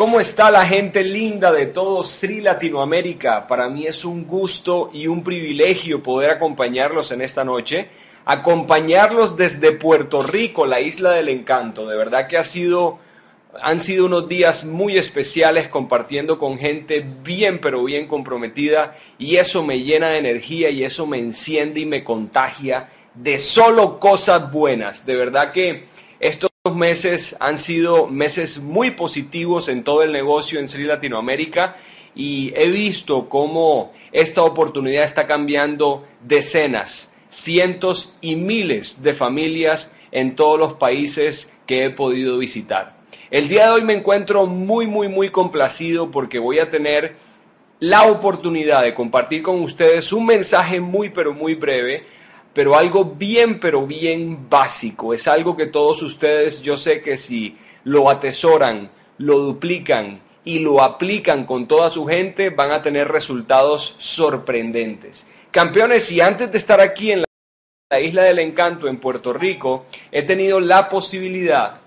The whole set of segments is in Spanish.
¿Cómo está la gente linda de todo Sri Latinoamérica? Para mí es un gusto y un privilegio poder acompañarlos en esta noche, acompañarlos desde Puerto Rico, la isla del encanto. De verdad que ha sido, han sido unos días muy especiales compartiendo con gente bien, pero bien comprometida y eso me llena de energía y eso me enciende y me contagia de solo cosas buenas. De verdad que esto meses han sido meses muy positivos en todo el negocio en Sri Latinoamérica y he visto cómo esta oportunidad está cambiando decenas, cientos y miles de familias en todos los países que he podido visitar. El día de hoy me encuentro muy, muy, muy complacido porque voy a tener la oportunidad de compartir con ustedes un mensaje muy, pero muy breve pero algo bien, pero bien básico. Es algo que todos ustedes, yo sé que si lo atesoran, lo duplican y lo aplican con toda su gente, van a tener resultados sorprendentes. Campeones, y antes de estar aquí en la Isla del Encanto, en Puerto Rico, he tenido la posibilidad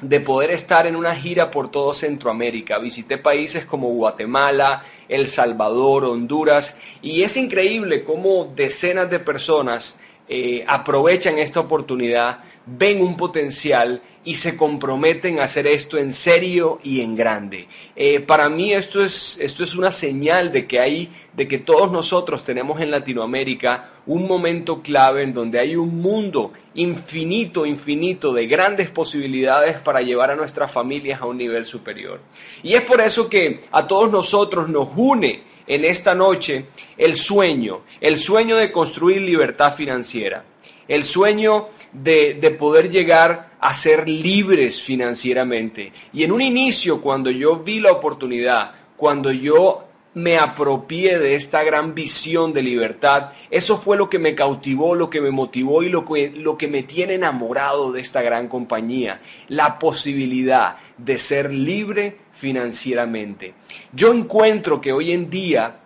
de poder estar en una gira por todo Centroamérica. Visité países como Guatemala, El Salvador, Honduras, y es increíble cómo decenas de personas eh, aprovechan esta oportunidad, ven un potencial y se comprometen a hacer esto en serio y en grande. Eh, para mí esto es, esto es una señal de que hay, de que todos nosotros tenemos en Latinoamérica un momento clave en donde hay un mundo infinito, infinito de grandes posibilidades para llevar a nuestras familias a un nivel superior. Y es por eso que a todos nosotros nos une en esta noche el sueño, el sueño de construir libertad financiera, el sueño de, poder llegar a ser libres financieramente. Y en un inicio, cuando yo vi la oportunidad, cuando yo me apropié de esta gran visión de libertad, eso fue lo que me cautivó, lo que me motivó y lo que, lo que me tiene enamorado de esta gran compañía, la posibilidad de ser libre financieramente. Yo encuentro que hoy en día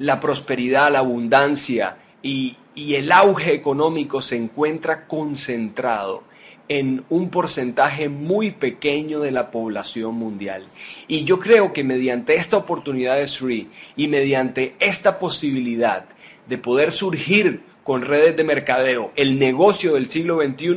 la prosperidad, la abundancia y, y el auge económico se encuentra concentrado en un porcentaje muy pequeño de la población mundial. Y yo creo que mediante esta oportunidad de Sri y mediante esta posibilidad de poder surgir con redes de mercadeo, el negocio del siglo XXI,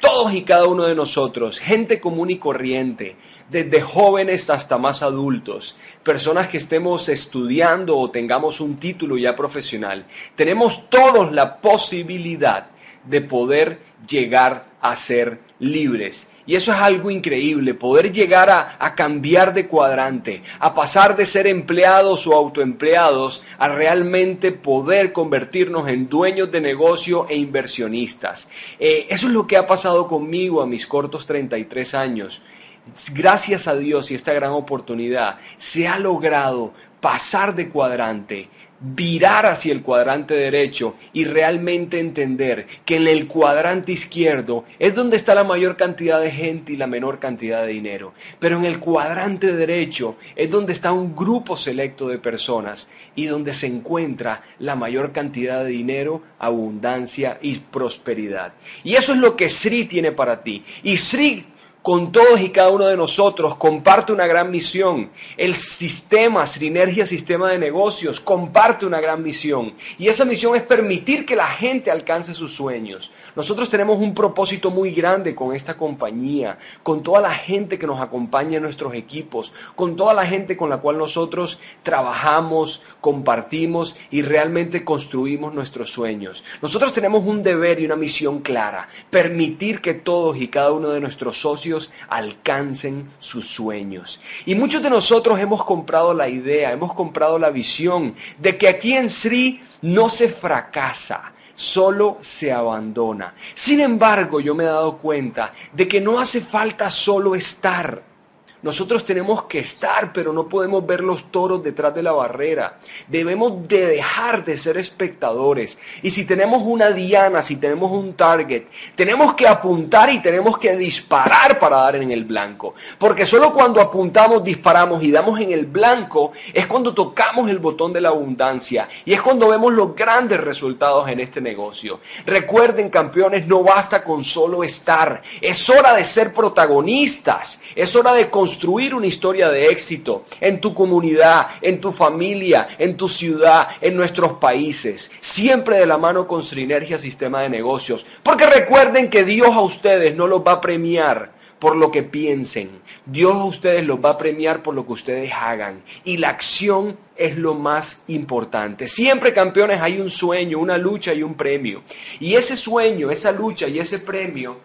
todos y cada uno de nosotros, gente común y corriente, desde jóvenes hasta más adultos, personas que estemos estudiando o tengamos un título ya profesional, tenemos todos la posibilidad de poder llegar a ser libres. Y eso es algo increíble, poder llegar a, cambiar de cuadrante, a pasar de ser empleados o autoempleados a realmente poder convertirnos en dueños de negocio e inversionistas. Eh, eso es lo que ha pasado conmigo a mis cortos 33 años gracias a Dios y esta gran oportunidad, se ha logrado pasar de cuadrante, virar hacia el cuadrante derecho y realmente entender que en el cuadrante izquierdo es donde está la mayor cantidad de gente y la menor cantidad de dinero. Pero en el cuadrante derecho es donde está un grupo selecto de personas y donde se encuentra la mayor cantidad de dinero, abundancia y prosperidad. Y eso es lo que Sri tiene para ti. Y Sri con todos y cada uno de nosotros, comparte una gran misión. El sistema, Sinergia Sistema de Negocios, comparte una gran misión. Y esa misión es permitir que la gente alcance sus sueños. Nosotros tenemos un propósito muy grande con esta compañía, con toda la gente que nos acompaña en nuestros equipos, con toda la gente con la cual nosotros trabajamos, compartimos y realmente construimos nuestros sueños. Nosotros tenemos un deber y una misión clara, permitir que todos y cada uno de nuestros socios alcancen sus sueños. Y muchos de nosotros hemos comprado la idea, hemos comprado la visión de que aquí en Sri no se fracasa, solo se abandona. Sin embargo, yo me he dado cuenta de que no hace falta solo estar. Nosotros tenemos que estar, pero no podemos ver los toros detrás de la barrera. Debemos de dejar de ser espectadores. Y si tenemos una diana, si tenemos un target, tenemos que apuntar y tenemos que disparar para dar en el blanco. Porque solo cuando apuntamos, disparamos y damos en el blanco es cuando tocamos el botón de la abundancia. Y es cuando vemos los grandes resultados en este negocio. Recuerden, campeones, no basta con solo estar. Es hora de ser protagonistas. Es hora de construir construir una historia de éxito en tu comunidad, en tu familia, en tu ciudad, en nuestros países. Siempre de la mano con Sinergia Sistema de Negocios. Porque recuerden que Dios a ustedes no los va a premiar por lo que piensen. Dios a ustedes los va a premiar por lo que ustedes hagan. Y la acción es lo más importante. Siempre, campeones, hay un sueño, una lucha y un premio. Y ese sueño, esa lucha y ese premio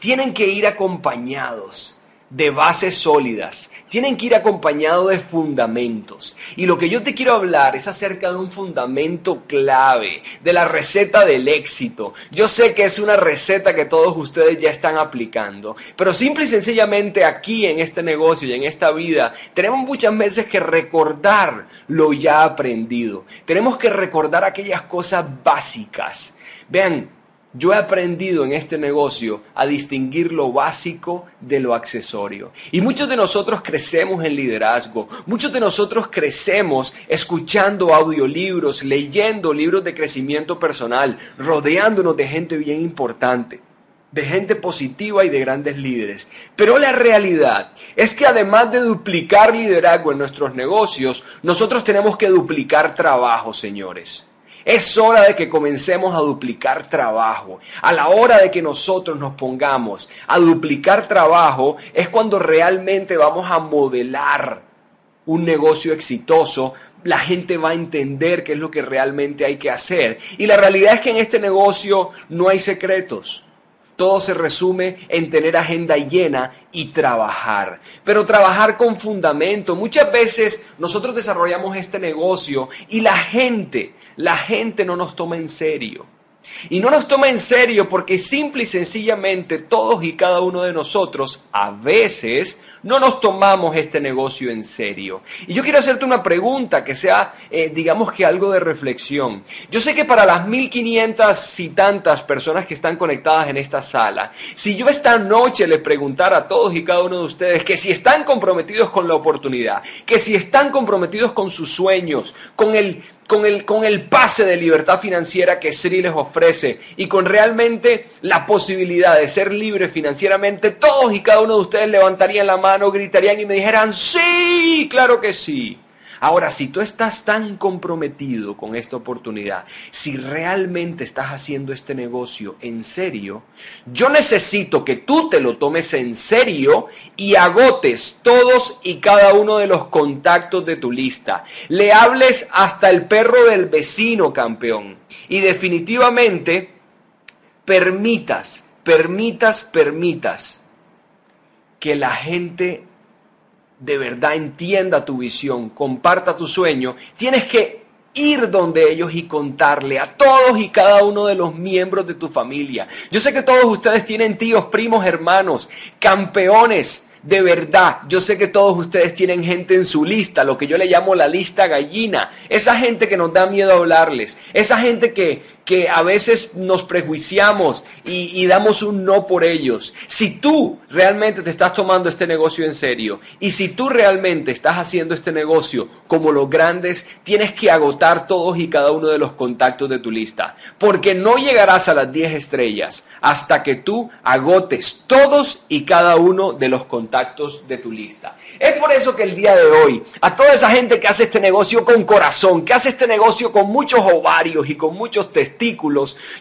tienen que ir acompañados de bases sólidas, tienen que ir acompañados de fundamentos. Y lo que yo te quiero hablar es acerca de un fundamento clave, de la receta del éxito. Yo sé que es una receta que todos ustedes ya están aplicando, pero simple y sencillamente aquí en este negocio y en esta vida tenemos muchas veces que recordar lo ya aprendido. Tenemos que recordar aquellas cosas básicas. Vean, yo he aprendido en este negocio a distinguir lo básico de lo accesorio. Y muchos de nosotros crecemos en liderazgo, muchos de nosotros crecemos escuchando audiolibros, leyendo libros de crecimiento personal, rodeándonos de gente bien importante de gente positiva y de grandes líderes. Pero la realidad es que además de duplicar liderazgo en nuestros negocios, nosotros tenemos que duplicar trabajo, señores. Es hora de que comencemos a duplicar trabajo. A la hora de que nosotros nos pongamos a duplicar trabajo es cuando realmente vamos a modelar un negocio exitoso. La gente va a entender qué es lo que realmente hay que hacer. Y la realidad es que en este negocio no hay secretos. Todo se resume en tener agenda llena y trabajar. Pero trabajar con fundamento. Muchas veces nosotros desarrollamos este negocio y la gente la gente no nos toma en serio. Y no nos toma en serio porque simple y sencillamente todos y cada uno de nosotros a veces no nos tomamos este negocio en serio. Y yo quiero hacerte una pregunta que sea, eh, digamos que algo de reflexión. Yo sé que para las 1500 y tantas personas que están conectadas en esta sala, si yo esta noche les preguntara a todos y cada uno de ustedes que si están comprometidos con la oportunidad, que si están comprometidos con sus sueños, con el con el, con el pase de libertad financiera que Sri les ofrece y con realmente la posibilidad de ser libre financieramente, todos y cada uno de ustedes levantarían la mano, gritarían y me dijeran, sí, claro que sí. Ahora, si tú estás tan comprometido con esta oportunidad, si realmente estás haciendo este negocio en serio, yo necesito que tú te lo tomes en serio y agotes todos y cada uno de los contactos de tu lista. Le hables hasta el perro del vecino, campeón. Y definitivamente, permitas, permitas, permitas que la gente de verdad entienda tu visión, comparta tu sueño, tienes que ir donde ellos y contarle a todos y cada uno de los miembros de tu familia. Yo sé que todos ustedes tienen tíos, primos, hermanos, campeones. De verdad, yo sé que todos ustedes tienen gente en su lista, lo que yo le llamo la lista gallina. Esa gente que nos da miedo hablarles, esa gente que, que a veces nos prejuiciamos y, damos un no por ellos. Si tú realmente te estás tomando este negocio en serio y si tú realmente estás haciendo este negocio como los grandes, tienes que agotar todos y cada uno de los contactos de tu lista, porque no llegarás a las 10 estrellas hasta que tú agotes todos y cada uno de los contactos de tu lista. Es por eso que el día de hoy, a toda esa gente que hace este negocio con corazón, que hace este negocio con muchos ovarios y con muchos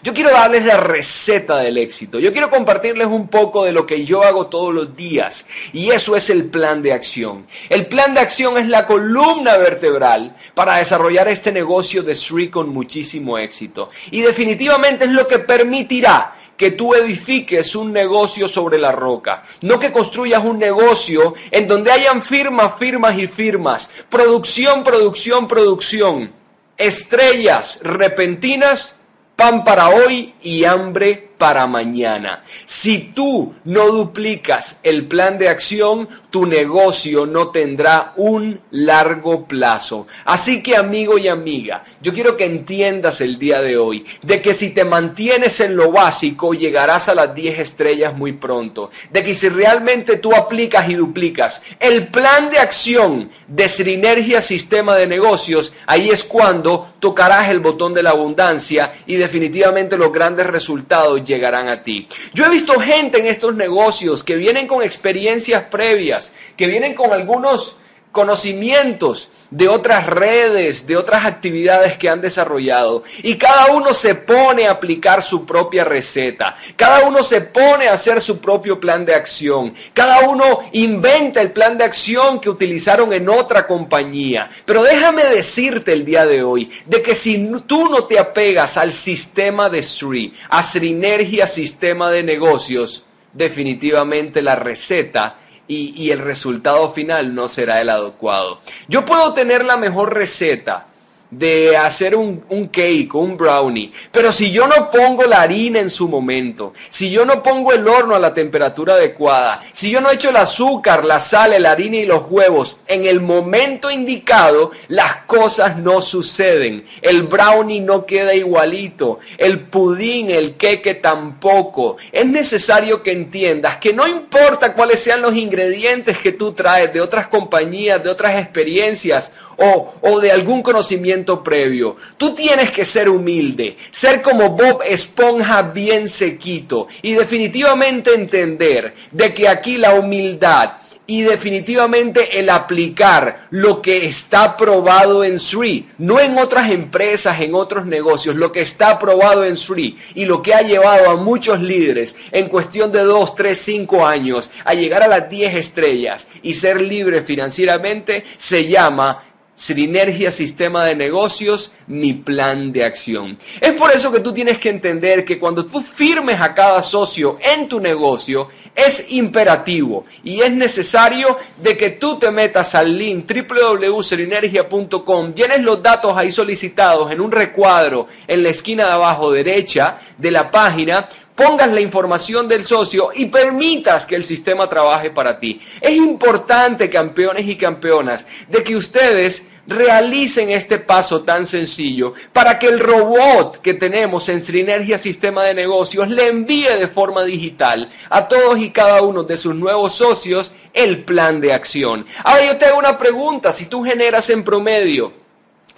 yo quiero darles la receta del éxito. Yo quiero compartirles un poco de lo que yo hago todos los días. Y eso es el plan de acción. El plan de acción es la columna vertebral para desarrollar este negocio de Sri con muchísimo éxito. Y definitivamente es lo que permitirá que tú edifiques un negocio sobre la roca, no que construyas un negocio en donde hayan firmas, firmas y firmas, producción, producción, producción, estrellas repentinas pan para hoy y hambre para mañana. Si tú no duplicas el plan de acción, tu negocio no tendrá un largo plazo. Así que amigo y amiga, yo quiero que entiendas el día de hoy de que si te mantienes en lo básico, llegarás a las 10 estrellas muy pronto. De que si realmente tú aplicas y duplicas el plan de acción de Sinergia Sistema de Negocios, ahí es cuando tocarás el botón de la abundancia y definitivamente los grandes resultados llegarán a ti. Yo he visto gente en estos negocios que vienen con experiencias previas, que vienen con algunos conocimientos de otras redes, de otras actividades que han desarrollado. Y cada uno se pone a aplicar su propia receta. Cada uno se pone a hacer su propio plan de acción. Cada uno inventa el plan de acción que utilizaron en otra compañía. Pero déjame decirte el día de hoy de que si tú no te apegas al sistema de Sri, a Srinergia Sistema de Negocios, definitivamente la receta y, el resultado final no será el adecuado. Yo puedo tener la mejor receta, de hacer un, un, cake un brownie. Pero si yo no pongo la harina en su momento, si yo no pongo el horno a la temperatura adecuada, si yo no echo el azúcar, la sal, la harina y los huevos en el momento indicado, las cosas no suceden. El brownie no queda igualito, el pudín, el queque tampoco. Es necesario que entiendas que no importa cuáles sean los ingredientes que tú traes de otras compañías, de otras experiencias, o, de algún conocimiento previo. Tú tienes que ser humilde, ser como Bob Esponja bien sequito y definitivamente entender de que aquí la humildad y definitivamente el aplicar lo que está probado en Sri, no en otras empresas, en otros negocios, lo que está probado en Sri y lo que ha llevado a muchos líderes en cuestión de 2, 3, 5 años a llegar a las 10 estrellas y ser libre financieramente, se llama Sinergia Sistema de Negocios, mi plan de acción. Es por eso que tú tienes que entender que cuando tú firmes a cada socio en tu negocio, es imperativo y es necesario de que tú te metas al link www.serinergia.com, llenes los datos ahí solicitados en un recuadro en la esquina de abajo derecha de la página, pongas la información del socio y permitas que el sistema trabaje para ti. Es importante, campeones y campeonas, de que ustedes realicen este paso tan sencillo para que el robot que tenemos en Sinergia Sistema de Negocios le envíe de forma digital a todos y cada uno de sus nuevos socios el plan de acción. Ahora yo te hago una pregunta, si tú generas en promedio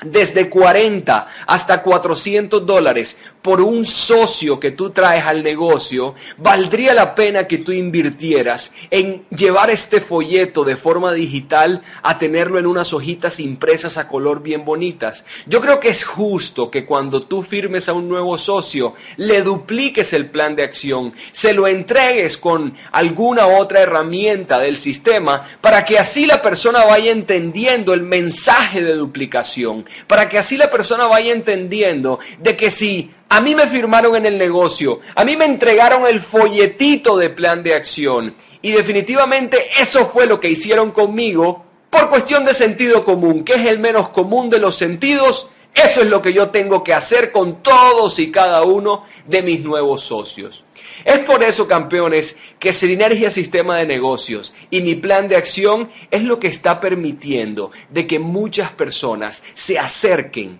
desde 40 hasta 400 dólares por un socio que tú traes al negocio, valdría la pena que tú invirtieras en llevar este folleto de forma digital a tenerlo en unas hojitas impresas a color bien bonitas. Yo creo que es justo que cuando tú firmes a un nuevo socio, le dupliques el plan de acción, se lo entregues con alguna otra herramienta del sistema para que así la persona vaya entendiendo el mensaje de duplicación, para que así la persona vaya entendiendo de que si a mí me firmaron en el negocio, a mí me entregaron el folletito de plan de acción y definitivamente eso fue lo que hicieron conmigo por cuestión de sentido común, que es el menos común de los sentidos. Eso es lo que yo tengo que hacer con todos y cada uno de mis nuevos socios. Es por eso, campeones, que Sinergia Sistema de Negocios y mi plan de acción es lo que está permitiendo de que muchas personas se acerquen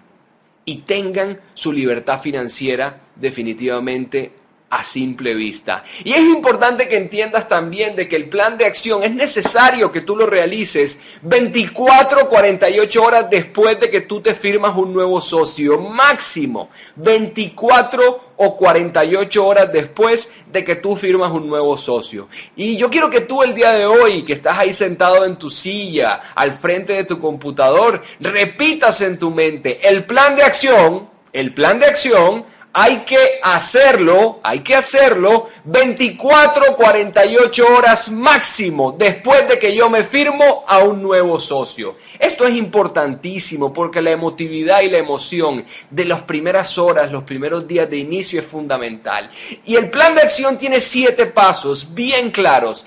y tengan su libertad financiera definitivamente a simple vista. Y es importante que entiendas también de que el plan de acción es necesario que tú lo realices 24 48 horas después de que tú te firmas un nuevo socio, máximo 24 o 48 horas después de que tú firmas un nuevo socio. Y yo quiero que tú el día de hoy, que estás ahí sentado en tu silla, al frente de tu computador, repitas en tu mente el plan de acción, el plan de acción hay que hacerlo, hay que hacerlo 24, 48 horas máximo después de que yo me firmo a un nuevo socio. Esto es importantísimo porque la emotividad y la emoción de las primeras horas, los primeros días de inicio es fundamental. Y el plan de acción tiene siete pasos bien claros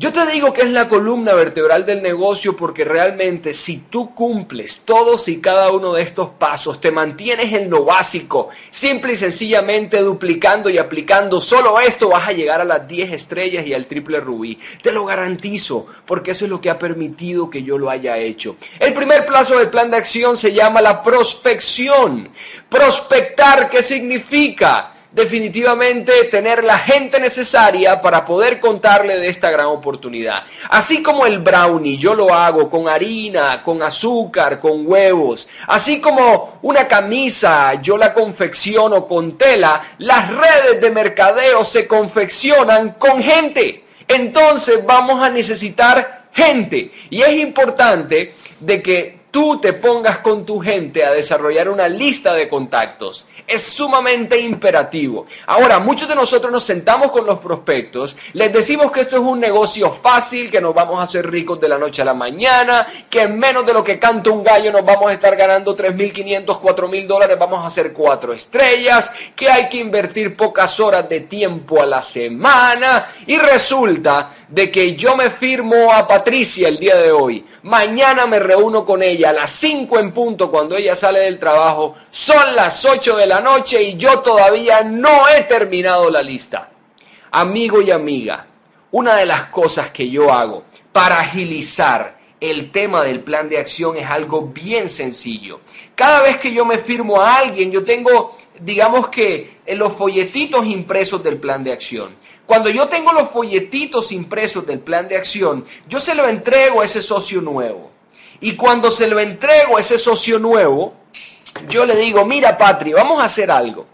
yo te digo que es la columna vertebral del negocio porque realmente si tú cumples todos y cada uno de estos pasos, te mantienes en lo básico, simple y sencillamente duplicando y aplicando solo esto, vas a llegar a las 10 estrellas y al triple rubí. Te lo garantizo porque eso es lo que ha permitido que yo lo haya hecho. El primer plazo del plan de acción se llama la prospección. Prospectar, ¿qué significa? Definitivamente tener la gente necesaria para poder contarle de esta gran oportunidad. Así como el brownie, yo lo hago con harina, con azúcar, con huevos. Así como una camisa, yo la confecciono con tela. Las redes de mercadeo se confeccionan con gente. Entonces vamos a necesitar gente. Y es importante de que tú te pongas con tu gente a desarrollar una lista de contactos es sumamente imperativo. Ahora, muchos de nosotros nos sentamos con los prospectos, les decimos que esto es un negocio fácil, que nos vamos a hacer ricos de la noche a la mañana, que en menos de lo que canta un gallo nos vamos a estar ganando 3.500, 4.000 dólares, vamos a hacer cuatro estrellas, que hay que invertir pocas horas de tiempo a la semana y resulta de que yo me firmo a Patricia el día de hoy, mañana me reúno con ella a las 5 en punto cuando ella sale del trabajo, son las 8 de la noche y yo todavía no he terminado la lista. Amigo y amiga, una de las cosas que yo hago para agilizar el tema del plan de acción es algo bien sencillo. Cada vez que yo me firmo a alguien, yo tengo, digamos que, los folletitos impresos del plan de acción. Cuando yo tengo los folletitos impresos del plan de acción, yo se lo entrego a ese socio nuevo. Y cuando se lo entrego a ese socio nuevo, yo le digo, mira Patri, vamos a hacer algo.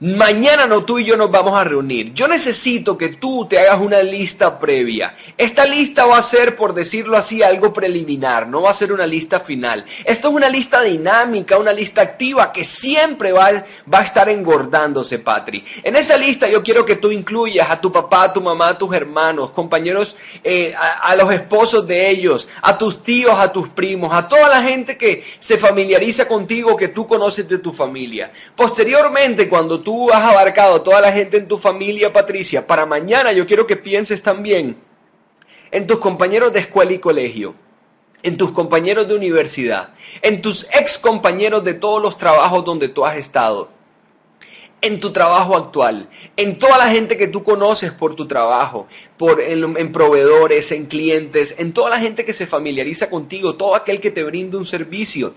Mañana no tú y yo nos vamos a reunir. Yo necesito que tú te hagas una lista previa. Esta lista va a ser, por decirlo así, algo preliminar, no va a ser una lista final. Esto es una lista dinámica, una lista activa que siempre va, va a estar engordándose, Patri. En esa lista yo quiero que tú incluyas a tu papá, a tu mamá, a tus hermanos, compañeros, eh, a, a los esposos de ellos, a tus tíos, a tus primos, a toda la gente que se familiariza contigo, que tú conoces de tu familia. Posteriormente, cuando tú has abarcado toda la gente en tu familia, Patricia, para mañana yo quiero que pienses también en tus compañeros de escuela y colegio, en tus compañeros de universidad, en tus ex compañeros de todos los trabajos donde tú has estado, en tu trabajo actual, en toda la gente que tú conoces por tu trabajo, por, en, en, proveedores, en clientes, en toda la gente que se familiariza contigo, todo aquel que te brinda un servicio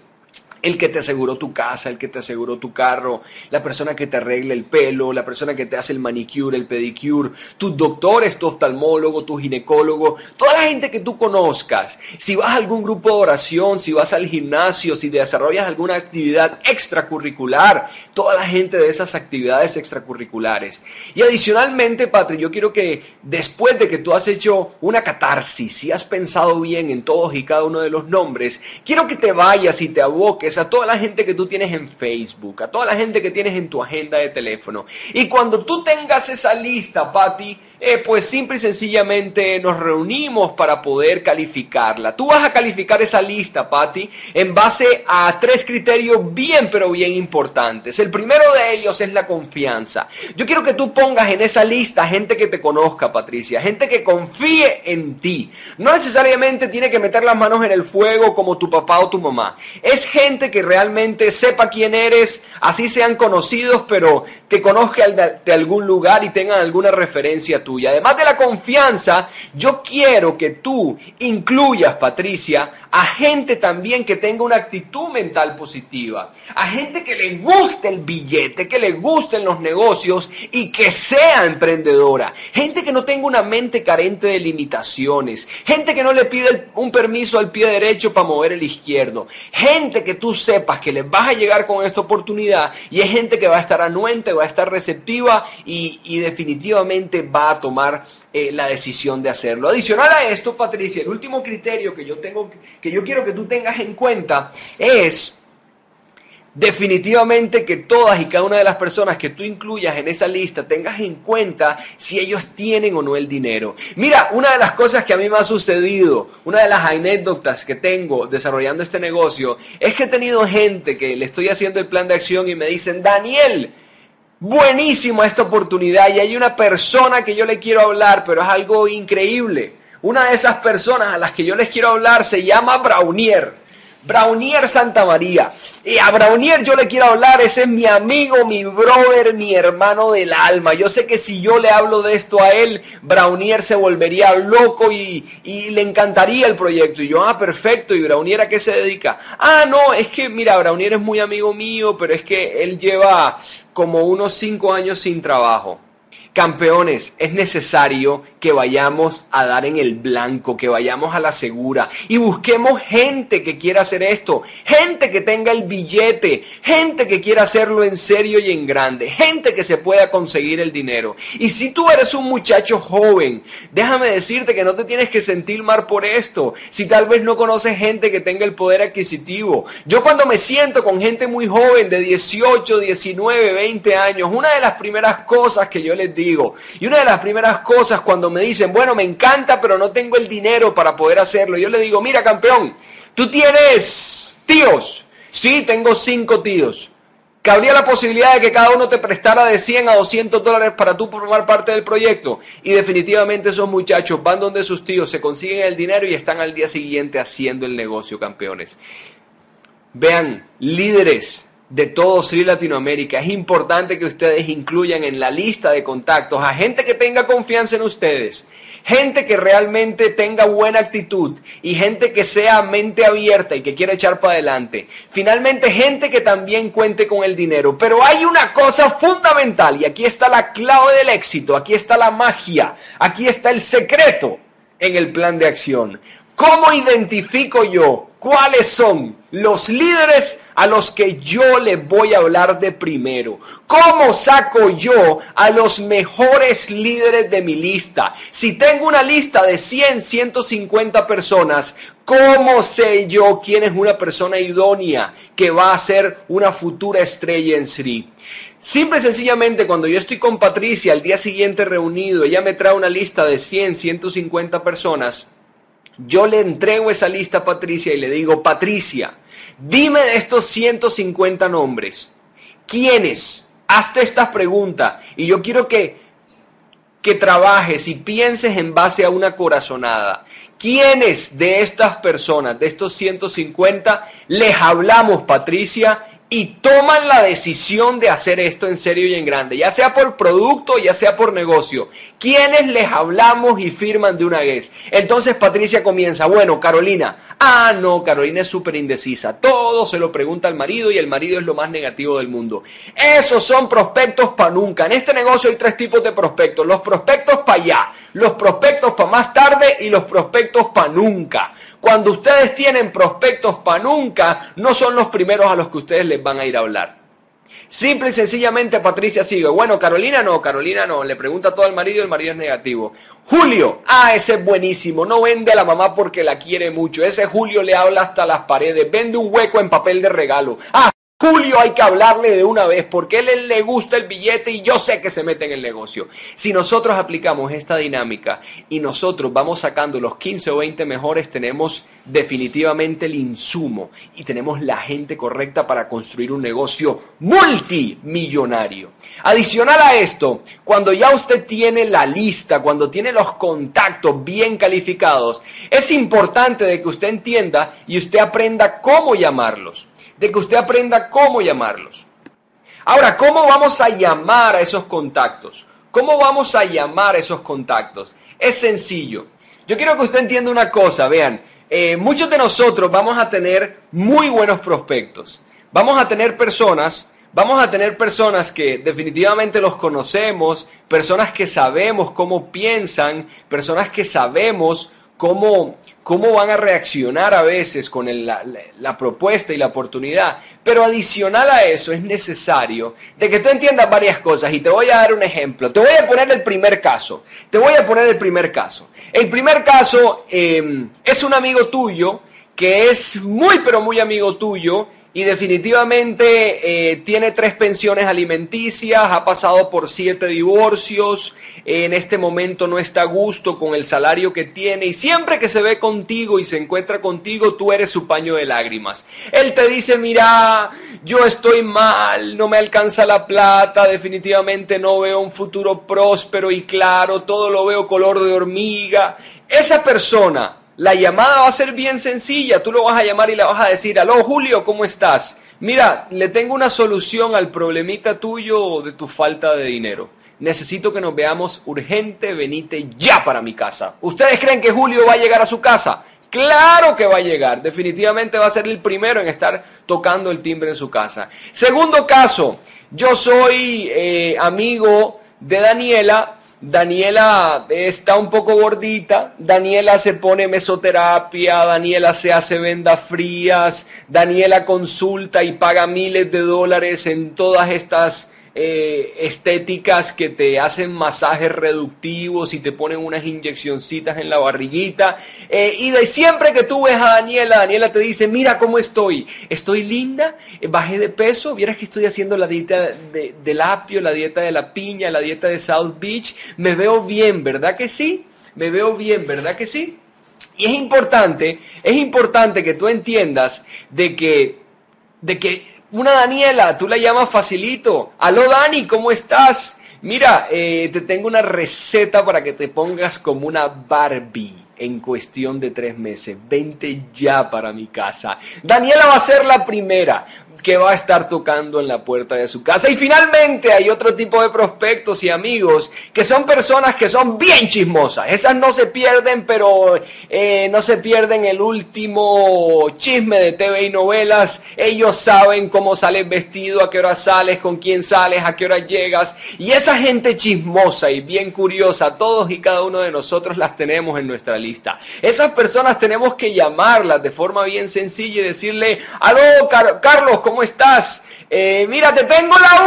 el que te aseguró tu casa, el que te aseguró tu carro, la persona que te arregla el pelo, la persona que te hace el manicure, el pedicure, tus doctores, tu oftalmólogo, tu ginecólogo, toda la gente que tú conozcas. Si vas a algún grupo de oración, si vas al gimnasio, si desarrollas alguna actividad extracurricular, toda la gente de esas actividades extracurriculares. Y adicionalmente, Patri, yo quiero que después de que tú has hecho una catarsis, si has pensado bien en todos y cada uno de los nombres, quiero que te vayas y te aboques a toda la gente que tú tienes en Facebook, a toda la gente que tienes en tu agenda de teléfono. Y cuando tú tengas esa lista, Patti, eh, pues simple y sencillamente nos reunimos para poder calificarla. Tú vas a calificar esa lista, Patti, en base a tres criterios bien, pero bien importantes. El primero de ellos es la confianza. Yo quiero que tú pongas en esa lista gente que te conozca, Patricia, gente que confíe en ti. No necesariamente tiene que meter las manos en el fuego como tu papá o tu mamá. Es gente que realmente sepa quién eres, así sean conocidos, pero te conozca de algún lugar y tengan alguna referencia tuya. Además de la confianza, yo quiero que tú incluyas, Patricia, a gente también que tenga una actitud mental positiva, a gente que le guste el billete, que le gusten los negocios y que sea emprendedora, gente que no tenga una mente carente de limitaciones, gente que no le pide un permiso al pie derecho para mover el izquierdo, gente que tú sepas que les vas a llegar con esta oportunidad y es gente que va a estar anuente, va a estar receptiva y, y definitivamente va a tomar eh, la decisión de hacerlo. Adicional a esto, Patricia, el último criterio que yo tengo, que yo quiero que tú tengas en cuenta es definitivamente que todas y cada una de las personas que tú incluyas en esa lista tengas en cuenta si ellos tienen o no el dinero. Mira, una de las cosas que a mí me ha sucedido, una de las anécdotas que tengo desarrollando este negocio, es que he tenido gente que le estoy haciendo el plan de acción y me dicen, Daniel, buenísimo esta oportunidad y hay una persona que yo le quiero hablar, pero es algo increíble. Una de esas personas a las que yo les quiero hablar se llama Braunier. Braunier Santa María. Y a Braunier yo le quiero hablar, ese es mi amigo, mi brother, mi hermano del alma. Yo sé que si yo le hablo de esto a él, Braunier se volvería loco y, y le encantaría el proyecto. Y yo, ah, perfecto, ¿y Braunier a qué se dedica? Ah, no, es que, mira, Braunier es muy amigo mío, pero es que él lleva como unos cinco años sin trabajo. Campeones, es necesario que vayamos a dar en el blanco, que vayamos a la segura y busquemos gente que quiera hacer esto, gente que tenga el billete, gente que quiera hacerlo en serio y en grande, gente que se pueda conseguir el dinero. Y si tú eres un muchacho joven, déjame decirte que no te tienes que sentir mal por esto, si tal vez no conoces gente que tenga el poder adquisitivo. Yo cuando me siento con gente muy joven de 18, 19, 20 años, una de las primeras cosas que yo les digo, y una de las primeras cosas cuando me dicen, bueno, me encanta, pero no tengo el dinero para poder hacerlo, yo le digo, mira campeón, tú tienes tíos. Sí, tengo cinco tíos. Cabría la posibilidad de que cada uno te prestara de 100 a 200 dólares para tú formar parte del proyecto. Y definitivamente esos muchachos van donde sus tíos, se consiguen el dinero y están al día siguiente haciendo el negocio, campeones. Vean, líderes de todo Sri Latinoamérica. Es importante que ustedes incluyan en la lista de contactos a gente que tenga confianza en ustedes, gente que realmente tenga buena actitud y gente que sea mente abierta y que quiera echar para adelante. Finalmente, gente que también cuente con el dinero. Pero hay una cosa fundamental y aquí está la clave del éxito, aquí está la magia, aquí está el secreto en el plan de acción. ¿Cómo identifico yo cuáles son los líderes a los que yo le voy a hablar de primero? ¿Cómo saco yo a los mejores líderes de mi lista? Si tengo una lista de 100, 150 personas, ¿cómo sé yo quién es una persona idónea que va a ser una futura estrella en Sri? Simple y sencillamente, cuando yo estoy con Patricia al día siguiente reunido, ella me trae una lista de 100, 150 personas, yo le entrego esa lista a Patricia y le digo, Patricia, dime de estos 150 nombres, ¿quiénes? Hazte esta pregunta y yo quiero que, que trabajes y pienses en base a una corazonada. ¿Quiénes de estas personas, de estos 150, les hablamos, Patricia, y toman la decisión de hacer esto en serio y en grande, ya sea por producto, ya sea por negocio. ¿Quiénes les hablamos y firman de una vez? Entonces Patricia comienza, bueno, Carolina, ah, no, Carolina es súper indecisa, todo se lo pregunta al marido y el marido es lo más negativo del mundo. Esos son prospectos para nunca. En este negocio hay tres tipos de prospectos, los prospectos para allá, los prospectos para más tarde y los prospectos para nunca. Cuando ustedes tienen prospectos para nunca, no son los primeros a los que ustedes les van a ir a hablar. Simple y sencillamente Patricia sigue. Bueno, Carolina no, Carolina no. Le pregunta todo al marido y el marido es negativo. Julio, ah, ese es buenísimo. No vende a la mamá porque la quiere mucho. Ese Julio le habla hasta las paredes. Vende un hueco en papel de regalo. Ah, Julio hay que hablarle de una vez porque él le gusta el billete y yo sé que se mete en el negocio. Si nosotros aplicamos esta dinámica y nosotros vamos sacando los 15 o 20 mejores, tenemos definitivamente el insumo y tenemos la gente correcta para construir un negocio multimillonario. Adicional a esto, cuando ya usted tiene la lista, cuando tiene los contactos bien calificados, es importante de que usted entienda y usted aprenda cómo llamarlos de que usted aprenda cómo llamarlos. Ahora, ¿cómo vamos a llamar a esos contactos? ¿Cómo vamos a llamar a esos contactos? Es sencillo. Yo quiero que usted entienda una cosa, vean, eh, muchos de nosotros vamos a tener muy buenos prospectos. Vamos a tener personas, vamos a tener personas que definitivamente los conocemos, personas que sabemos cómo piensan, personas que sabemos cómo, cómo van a reaccionar a veces con la, propuesta y la oportunidad. Pero adicional a eso es necesario de que tú entiendas varias cosas y te voy a dar un ejemplo. Te voy a poner el primer caso. Te voy a poner el primer caso. El primer caso em, es un amigo tuyo que es muy pero muy amigo tuyo y definitivamente eh, tiene tres pensiones alimenticias, ha pasado por siete divorcios, en este momento no está a gusto con el salario que tiene y siempre que se ve contigo y se encuentra contigo, tú eres su paño de lágrimas. Él te dice, mira, yo estoy mal, no me alcanza la plata, definitivamente no veo un futuro próspero y claro, todo lo veo color de hormiga. Esa persona La llamada va a ser bien sencilla. Tú lo vas a llamar y le vas a decir, aló Julio, ¿cómo estás? Mira, le tengo una solución al problemita tuyo de tu falta de dinero. Necesito que nos veamos urgente, venite ya para mi casa. ¿Ustedes creen que Julio va a llegar a su casa? Claro que va a llegar. Definitivamente va a ser el primero en estar tocando el timbre en su casa. Segundo caso, yo soy eh, amigo de Daniela. Daniela está un poco gordita, Daniela se pone mesoterapia, Daniela se hace vendas frías, Daniela consulta y paga miles de dólares en todas estas eh, estéticas que te hacen masajes reductivos y te ponen unas inyeccioncitas en la barriguita. Eh, y de siempre que tú ves a Daniela, Daniela te dice, mira cómo estoy, estoy linda, eh, bajé de peso, vieras que estoy haciendo la dieta de, del apio, la dieta de la piña, la dieta de South Beach, me veo bien, ¿verdad que sí? Me veo bien, ¿verdad que sí? Y es importante, es importante que tú entiendas de que, de que una Daniela, tú la llamas facilito. Aló Dani, ¿cómo estás? Mira, eh, te tengo una receta para que te pongas como una Barbie en cuestión de tres meses. Vente ya para mi casa. Daniela va a ser la primera que va a estar tocando en la puerta de su casa. Y finalmente hay otro tipo de prospectos y amigos que son personas que son bien chismosas. Esas no se pierden, pero eh, no se pierden el último chisme de TV y novelas. Ellos saben cómo sales vestido, a qué hora sales, con quién sales, a qué hora llegas. Y esa gente chismosa y bien curiosa, todos y cada uno de nosotros las tenemos en nuestra lista. Esas personas tenemos que llamarlas de forma bien sencilla y decirle, aló, Carlos, ¿cómo estás? Eh, mira, te tengo la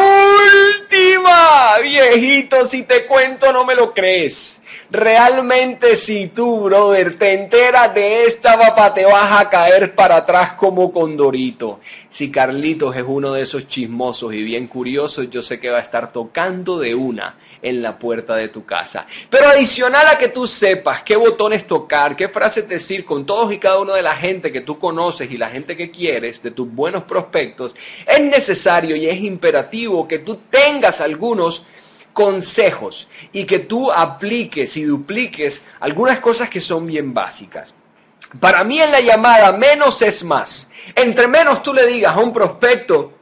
última, viejito, si te cuento no me lo crees. Realmente si tú, brother, te enteras de esta papa, te vas a caer para atrás como condorito. Si Carlitos es uno de esos chismosos y bien curiosos, yo sé que va a estar tocando de una en la puerta de tu casa. Pero adicional a que tú sepas qué botones tocar, qué frases decir con todos y cada uno de la gente que tú conoces y la gente que quieres, de tus buenos prospectos, es necesario y es imperativo que tú tengas algunos consejos y que tú apliques y dupliques algunas cosas que son bien básicas. Para mí en la llamada menos es más. Entre menos tú le digas a un prospecto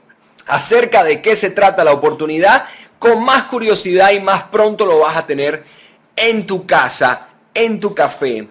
acerca de qué se trata la oportunidad, con más curiosidad y más pronto lo vas a tener en tu casa, en tu café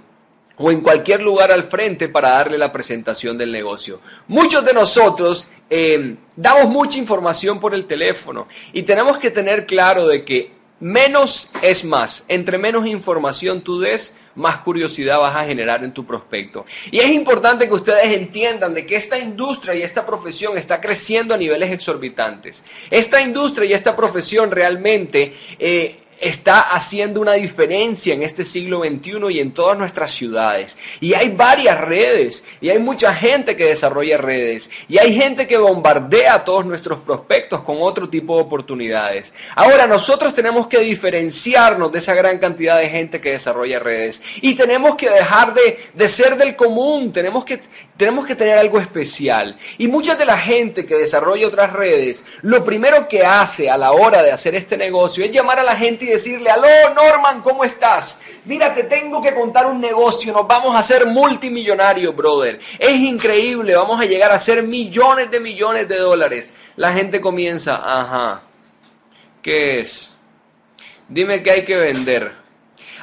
o en cualquier lugar al frente para darle la presentación del negocio. Muchos de nosotros eh, damos mucha información por el teléfono y tenemos que tener claro de que menos es más. Entre menos información tú des, más curiosidad vas a generar en tu prospecto. Y es importante que ustedes entiendan de que esta industria y esta profesión está creciendo a niveles exorbitantes. Esta industria y esta profesión realmente... Eh, está haciendo una diferencia en este siglo XXI y en todas nuestras ciudades. Y hay varias redes, y hay mucha gente que desarrolla redes, y hay gente que bombardea a todos nuestros prospectos con otro tipo de oportunidades. Ahora, nosotros tenemos que diferenciarnos de esa gran cantidad de gente que desarrolla redes, y tenemos que dejar de, de ser del común, tenemos que, tenemos que tener algo especial. Y mucha de la gente que desarrolla otras redes, lo primero que hace a la hora de hacer este negocio es llamar a la gente y decirle, aló Norman, ¿cómo estás? Mira, te tengo que contar un negocio, nos vamos a hacer multimillonarios, brother. Es increíble, vamos a llegar a ser millones de millones de dólares. La gente comienza, ajá, ¿qué es? Dime qué hay que vender.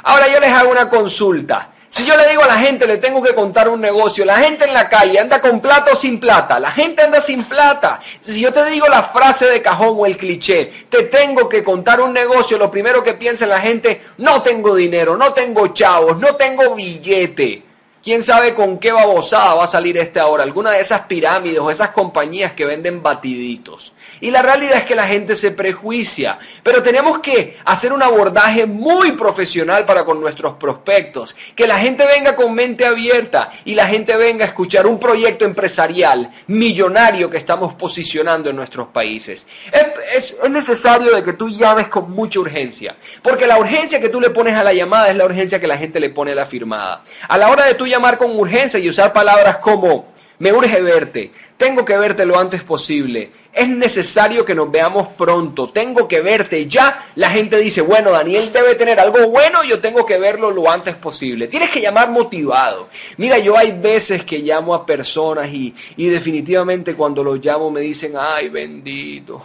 Ahora yo les hago una consulta. Si yo le digo a la gente, le tengo que contar un negocio, la gente en la calle anda con plata o sin plata, la gente anda sin plata. Si yo te digo la frase de cajón o el cliché, te tengo que contar un negocio, lo primero que piensa la gente, no tengo dinero, no tengo chavos, no tengo billete. ¿Quién sabe con qué babosada va a salir este ahora? Alguna de esas pirámides o esas compañías que venden batiditos. Y la realidad es que la gente se prejuicia. Pero tenemos que hacer un abordaje muy profesional para con nuestros prospectos. Que la gente venga con mente abierta y la gente venga a escuchar un proyecto empresarial millonario que estamos posicionando en nuestros países. Es, es necesario de que tú llames con mucha urgencia. Porque la urgencia que tú le pones a la llamada es la urgencia que la gente le pone a la firmada. A la hora de tú llamar con urgencia y usar palabras como me urge verte, tengo que verte lo antes posible, es necesario que nos veamos pronto, tengo que verte ya. La gente dice, bueno, Daniel debe tener algo bueno, yo tengo que verlo lo antes posible. Tienes que llamar motivado. Mira, yo hay veces que llamo a personas y, y definitivamente cuando los llamo me dicen, ay bendito,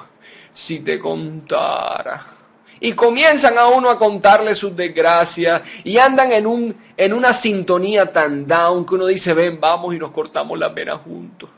si te contara. Y comienzan a uno a contarle sus desgracias y andan en, un, en una sintonía tan down que uno dice, ven, vamos y nos cortamos las venas juntos.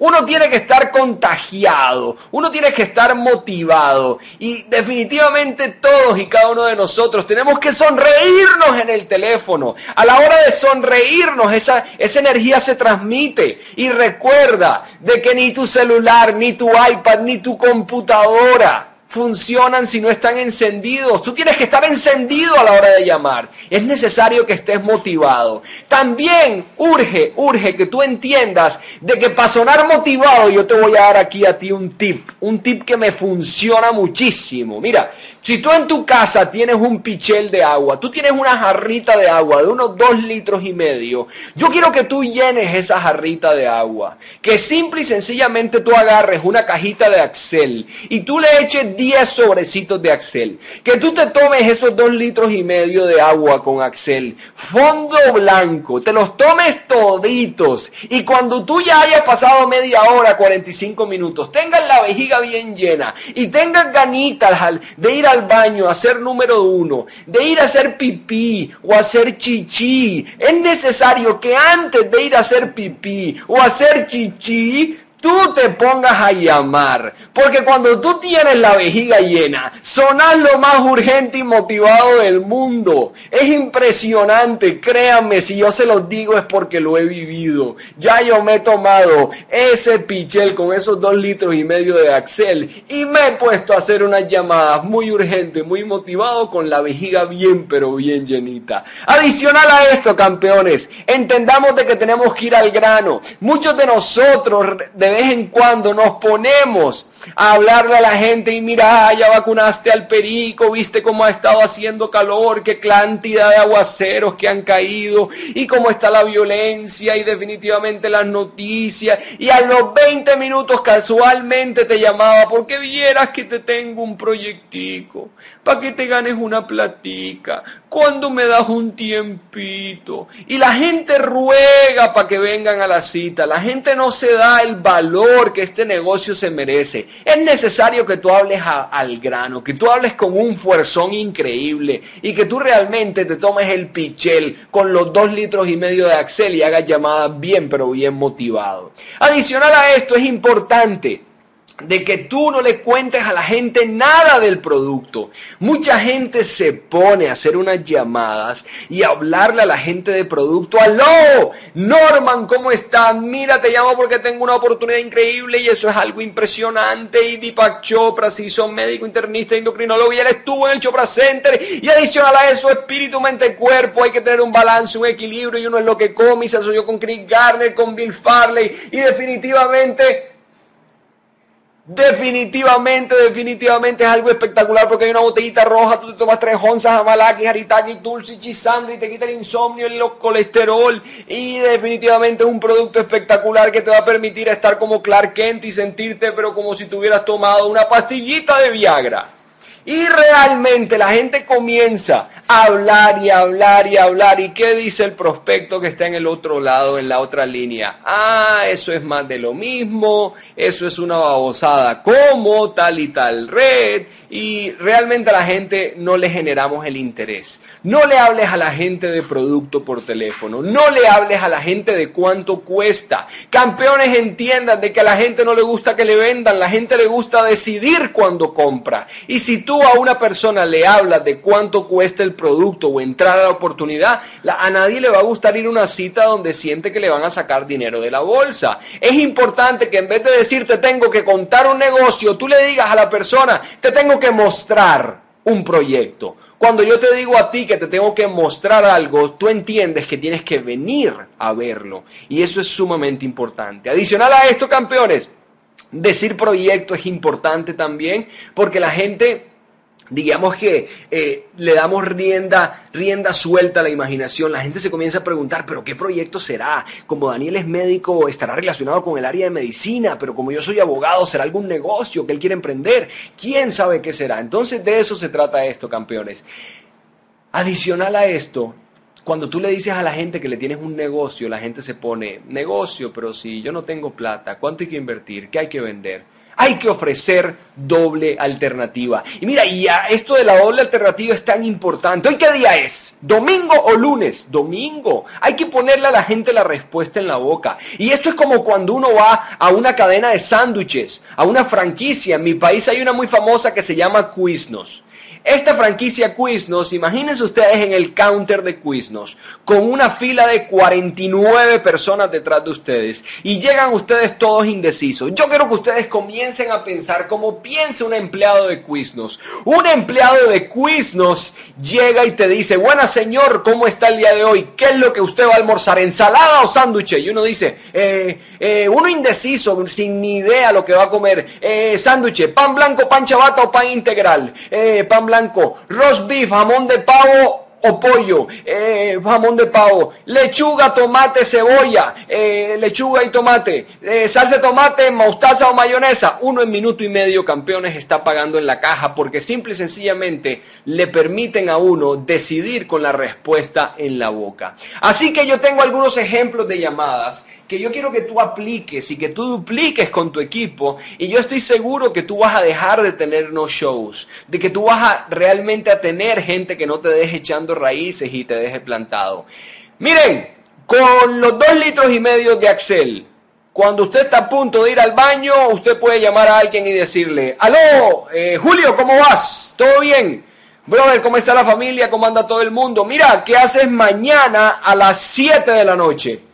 Uno tiene que estar contagiado, uno tiene que estar motivado y definitivamente todos y cada uno de nosotros tenemos que sonreírnos en el teléfono. A la hora de sonreírnos esa, esa energía se transmite y recuerda de que ni tu celular, ni tu iPad, ni tu computadora funcionan si no están encendidos. Tú tienes que estar encendido a la hora de llamar. Es necesario que estés motivado. También urge, urge que tú entiendas de que para sonar motivado yo te voy a dar aquí a ti un tip, un tip que me funciona muchísimo. Mira, si tú en tu casa tienes un pichel de agua, tú tienes una jarrita de agua de unos dos litros y medio, yo quiero que tú llenes esa jarrita de agua. Que simple y sencillamente tú agarres una cajita de Axel y tú le eches 10 sobrecitos de Axel. Que tú te tomes esos dos litros y medio de agua con Axel. Fondo blanco, te los tomes toditos. Y cuando tú ya hayas pasado media hora, 45 minutos, tengas la vejiga bien llena y tengas ganitas de ir al baño a hacer número uno, de ir a hacer pipí o hacer chichi, es necesario que antes de ir a hacer pipí o hacer chichi, tú te pongas a llamar. Porque cuando tú tienes la vejiga llena, sonas lo más urgente y motivado del mundo. Es impresionante, créanme, si yo se los digo es porque lo he vivido. Ya yo me he tomado ese pichel con esos dos litros y medio de Axel y me he puesto a hacer unas llamadas muy urgentes, muy motivado con la vejiga bien pero bien llenita. Adicional a esto, campeones, entendamos de que tenemos que ir al grano. Muchos de nosotros de vez en cuando nos ponemos a hablarle a la gente y mira, ya vacunaste al perico, viste cómo ha estado haciendo calor, qué cantidad de aguaceros que han caído y cómo está la violencia y definitivamente las noticias. Y a los 20 minutos casualmente te llamaba porque vieras que te tengo un proyectico, para que te ganes una platica, cuando me das un tiempito. Y la gente ruega para que vengan a la cita, la gente no se da el valor que este negocio se merece. Es necesario que tú hables al grano, que tú hables con un fuerzón increíble y que tú realmente te tomes el pichel con los dos litros y medio de Axel y hagas llamadas bien, pero bien motivado. Adicional a esto es importante de que tú no le cuentes a la gente nada del producto. Mucha gente se pone a hacer unas llamadas y a hablarle a la gente de producto. ¡Aló! Norman, ¿cómo estás? Mira, te llamo porque tengo una oportunidad increíble y eso es algo impresionante. Y Deepak Chopra, si son médico, internista, endocrinólogo y él estuvo en el Chopra Center. Y adicional a eso, espíritu, mente, cuerpo. Hay que tener un balance, un equilibrio y uno es lo que come y se asoció con Chris Garner, con Bill Farley y definitivamente Definitivamente, definitivamente es algo espectacular porque hay una botellita roja, tú te tomas tres onzas, amalaki, haritaki, tulsi, chisandri, y te quita el insomnio, el colesterol y definitivamente es un producto espectacular que te va a permitir estar como Clark Kent y sentirte pero como si tuvieras tomado una pastillita de Viagra. Y realmente la gente comienza a hablar y hablar y hablar. ¿Y qué dice el prospecto que está en el otro lado, en la otra línea? Ah, eso es más de lo mismo, eso es una babosada como tal y tal red. Y realmente a la gente no le generamos el interés. No le hables a la gente de producto por teléfono. No le hables a la gente de cuánto cuesta. Campeones entiendan de que a la gente no le gusta que le vendan. La gente le gusta decidir cuándo compra. Y si tú a una persona le hablas de cuánto cuesta el producto o entrar a la oportunidad, a nadie le va a gustar ir a una cita donde siente que le van a sacar dinero de la bolsa. Es importante que en vez de decirte tengo que contar un negocio, tú le digas a la persona, te tengo que mostrar un proyecto cuando yo te digo a ti que te tengo que mostrar algo, tú entiendes que tienes que venir a verlo. Y eso es sumamente importante. Adicional a esto, campeones, decir proyecto es importante también porque la gente digamos que eh, le damos rienda, rienda suelta a la imaginación, la gente se comienza a preguntar, pero ¿qué proyecto será? Como Daniel es médico, estará relacionado con el área de medicina, pero como yo soy abogado, ¿será algún negocio que él quiere emprender? ¿Quién sabe qué será? Entonces de eso se trata esto, campeones. Adicional a esto, cuando tú le dices a la gente que le tienes un negocio, la gente se pone, negocio, pero si yo no tengo plata, ¿cuánto hay que invertir? ¿Qué hay que vender? Hay que ofrecer doble alternativa. Y mira, y esto de la doble alternativa es tan importante. ¿Hoy qué día es? ¿Domingo o lunes? Domingo. Hay que ponerle a la gente la respuesta en la boca. Y esto es como cuando uno va a una cadena de sándwiches, a una franquicia. En mi país hay una muy famosa que se llama Quiznos. Esta franquicia Quiznos, imagínense ustedes en el counter de Quiznos, con una fila de 49 personas detrás de ustedes y llegan ustedes todos indecisos. Yo quiero que ustedes comiencen a pensar como piensa un empleado de Quiznos. Un empleado de Quiznos llega y te dice, buena señor, ¿cómo está el día de hoy? ¿Qué es lo que usted va a almorzar? ¿Ensalada o sándwich? Y uno dice, eh, eh, uno indeciso, sin ni idea lo que va a comer, eh, sándwich, pan blanco, pan chabata o pan integral, pan blanco, roast beef, jamón de pavo o pollo, eh, jamón de pavo, lechuga, tomate, cebolla, eh, lechuga y tomate, eh, salsa tomate, mostaza o mayonesa. Uno en minuto y medio, campeones, está pagando en la caja porque simple y sencillamente le permiten a uno decidir con la respuesta en la boca. Así que yo tengo algunos ejemplos de llamadas que yo quiero que tú apliques y que tú dupliques con tu equipo y yo estoy seguro que tú vas a dejar de tener no shows, de que tú vas a realmente a tener gente que no te deje echando raíces y te deje plantado. Miren, con los dos litros y medio de Axel, cuando usted está a punto de ir al baño, usted puede llamar a alguien y decirle, aló, eh, Julio, ¿cómo vas? ¿Todo bien? Brother, ¿cómo está la familia? ¿Cómo anda todo el mundo? Mira, ¿qué haces mañana a las 7 de la noche?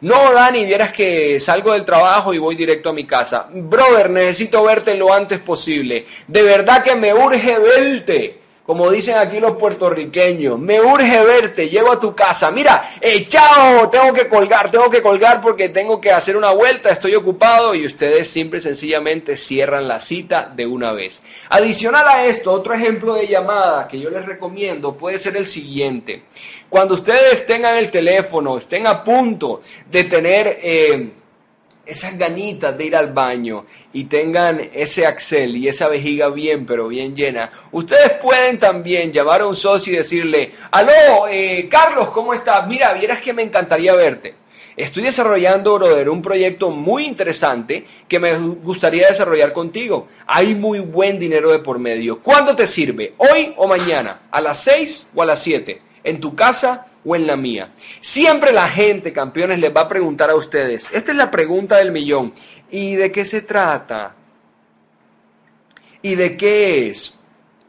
No, Dani, vieras que salgo del trabajo y voy directo a mi casa. Brother, necesito verte lo antes posible. De verdad que me urge verte como dicen aquí los puertorriqueños, me urge verte, llego a tu casa, mira, eh, chao, tengo que colgar, tengo que colgar porque tengo que hacer una vuelta, estoy ocupado y ustedes simple y sencillamente cierran la cita de una vez. Adicional a esto, otro ejemplo de llamada que yo les recomiendo puede ser el siguiente. Cuando ustedes tengan el teléfono, estén a punto de tener... Eh, esas ganitas de ir al baño y tengan ese axel y esa vejiga bien, pero bien llena, ustedes pueden también llamar a un socio y decirle, aló, eh, Carlos, ¿cómo estás? Mira, vieras que me encantaría verte. Estoy desarrollando, brother, un proyecto muy interesante que me gustaría desarrollar contigo. Hay muy buen dinero de por medio. ¿Cuándo te sirve? ¿Hoy o mañana? ¿A las 6 o a las 7? ¿En tu casa o en la mía? Siempre la gente, campeones, les va a preguntar a ustedes. Esta es la pregunta del millón. ¿Y de qué se trata? ¿Y de qué es?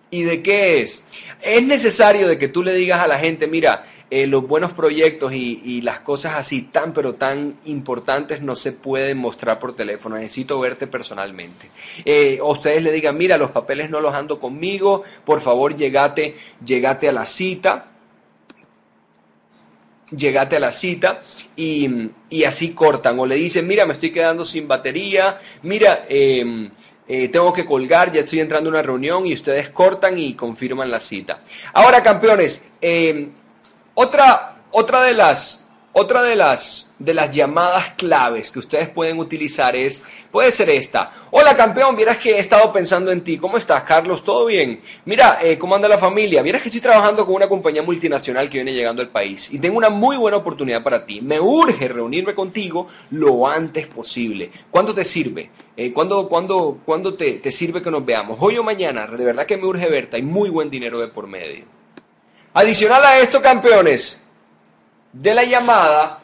¿Y de qué es? Es necesario de que tú le digas a la gente, mira, eh, los buenos proyectos y, las cosas así tan pero tan importantes no se pueden mostrar por teléfono, necesito verte personalmente. Eh, ustedes le digan, mira, los papeles no los ando conmigo, por favor llegate, llegate a la cita llegate a la cita y, así cortan o le dicen, mira, me estoy quedando sin batería, mira, em, eh, tengo que colgar, ya estoy entrando a una reunión y ustedes cortan y confirman la cita. Ahora, campeones, em, otra, otra de las, otra de las de las llamadas claves que ustedes pueden utilizar es, puede ser esta. Hola campeón, vieras que he estado pensando en ti. ¿Cómo estás, Carlos? ¿Todo bien? Mira, eh, ¿cómo anda la familia? Vieras que estoy trabajando con una compañía multinacional que viene llegando al país y tengo una muy buena oportunidad para ti. Me urge reunirme contigo lo antes posible. ¿Cuándo te sirve? Eh, ¿Cuándo, cuándo, cuándo te, te sirve que nos veamos? Hoy o mañana. De verdad que me urge verte. Hay muy buen dinero de por medio. Adicional a esto, campeones, de la llamada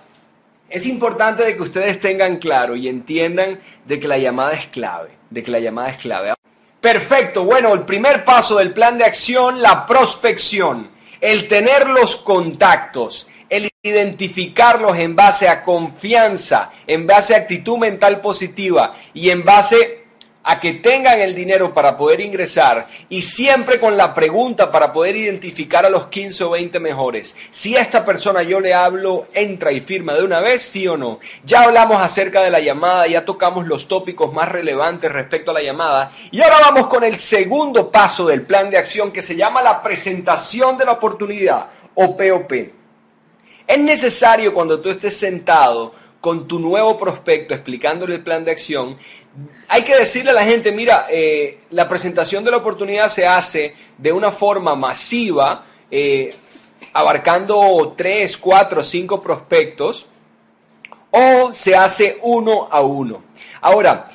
es importante de que ustedes tengan claro y entiendan de que la llamada es clave, de que la llamada es clave. Perfecto, bueno, el primer paso del plan de acción, la prospección, el tener los contactos, el identificarlos en base a confianza, en base a actitud mental positiva y en base a que tengan el dinero para poder ingresar y siempre con la pregunta para poder identificar a los 15 o 20 mejores. Si esta persona yo le hablo, entra y firma de una vez, sí o no. Ya hablamos acerca de la llamada, ya tocamos los tópicos más relevantes respecto a la llamada y ahora vamos con el segundo paso del plan de acción que se llama la presentación de la oportunidad o POP. Es necesario cuando tú estés sentado con tu nuevo prospecto explicándole el plan de acción, hay que decirle a la gente, mira, eh, la presentación de la oportunidad se hace de una forma masiva, eh, abarcando tres, cuatro, cinco prospectos, o se hace uno a uno. Ahora,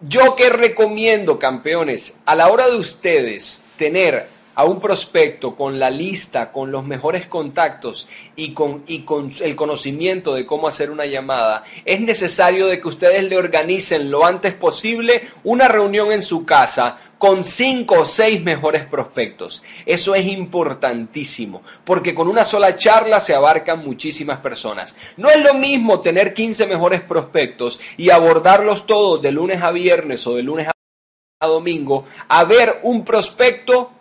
yo que recomiendo, campeones, a la hora de ustedes tener a un prospecto con la lista, con los mejores contactos y con, y con el conocimiento de cómo hacer una llamada, es necesario de que ustedes le organicen lo antes posible una reunión en su casa con cinco o seis mejores prospectos. Eso es importantísimo, porque con una sola charla se abarcan muchísimas personas. No es lo mismo tener 15 mejores prospectos y abordarlos todos de lunes a viernes o de lunes a domingo, a ver un prospecto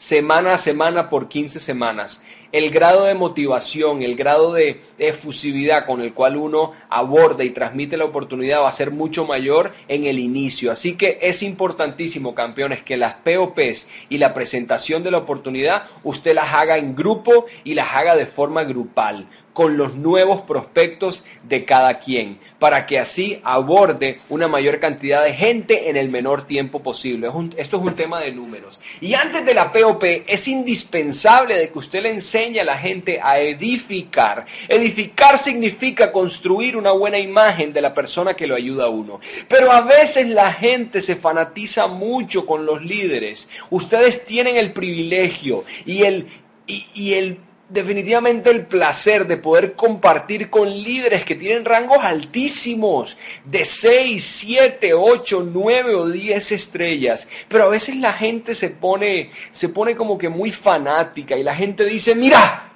semana a semana por 15 semanas. El grado de motivación, el grado de efusividad con el cual uno aborda y transmite la oportunidad va a ser mucho mayor en el inicio. Así que es importantísimo, campeones, que las POPs y la presentación de la oportunidad usted las haga en grupo y las haga de forma grupal con los nuevos prospectos de cada quien, para que así aborde una mayor cantidad de gente en el menor tiempo posible. esto es un tema de números. Y antes de la POP es indispensable de que usted le enseñe a la gente a edificar. Edificar significa construir una buena imagen de la persona que lo ayuda a uno. Pero a veces la gente se fanatiza mucho con los líderes. Ustedes tienen el privilegio y el, y el definitivamente el placer de poder compartir con líderes que tienen rangos altísimos, de 6, 7, 8, 9 o 10 estrellas. Pero a veces la gente se pone, se pone como que muy fanática y la gente dice, mira,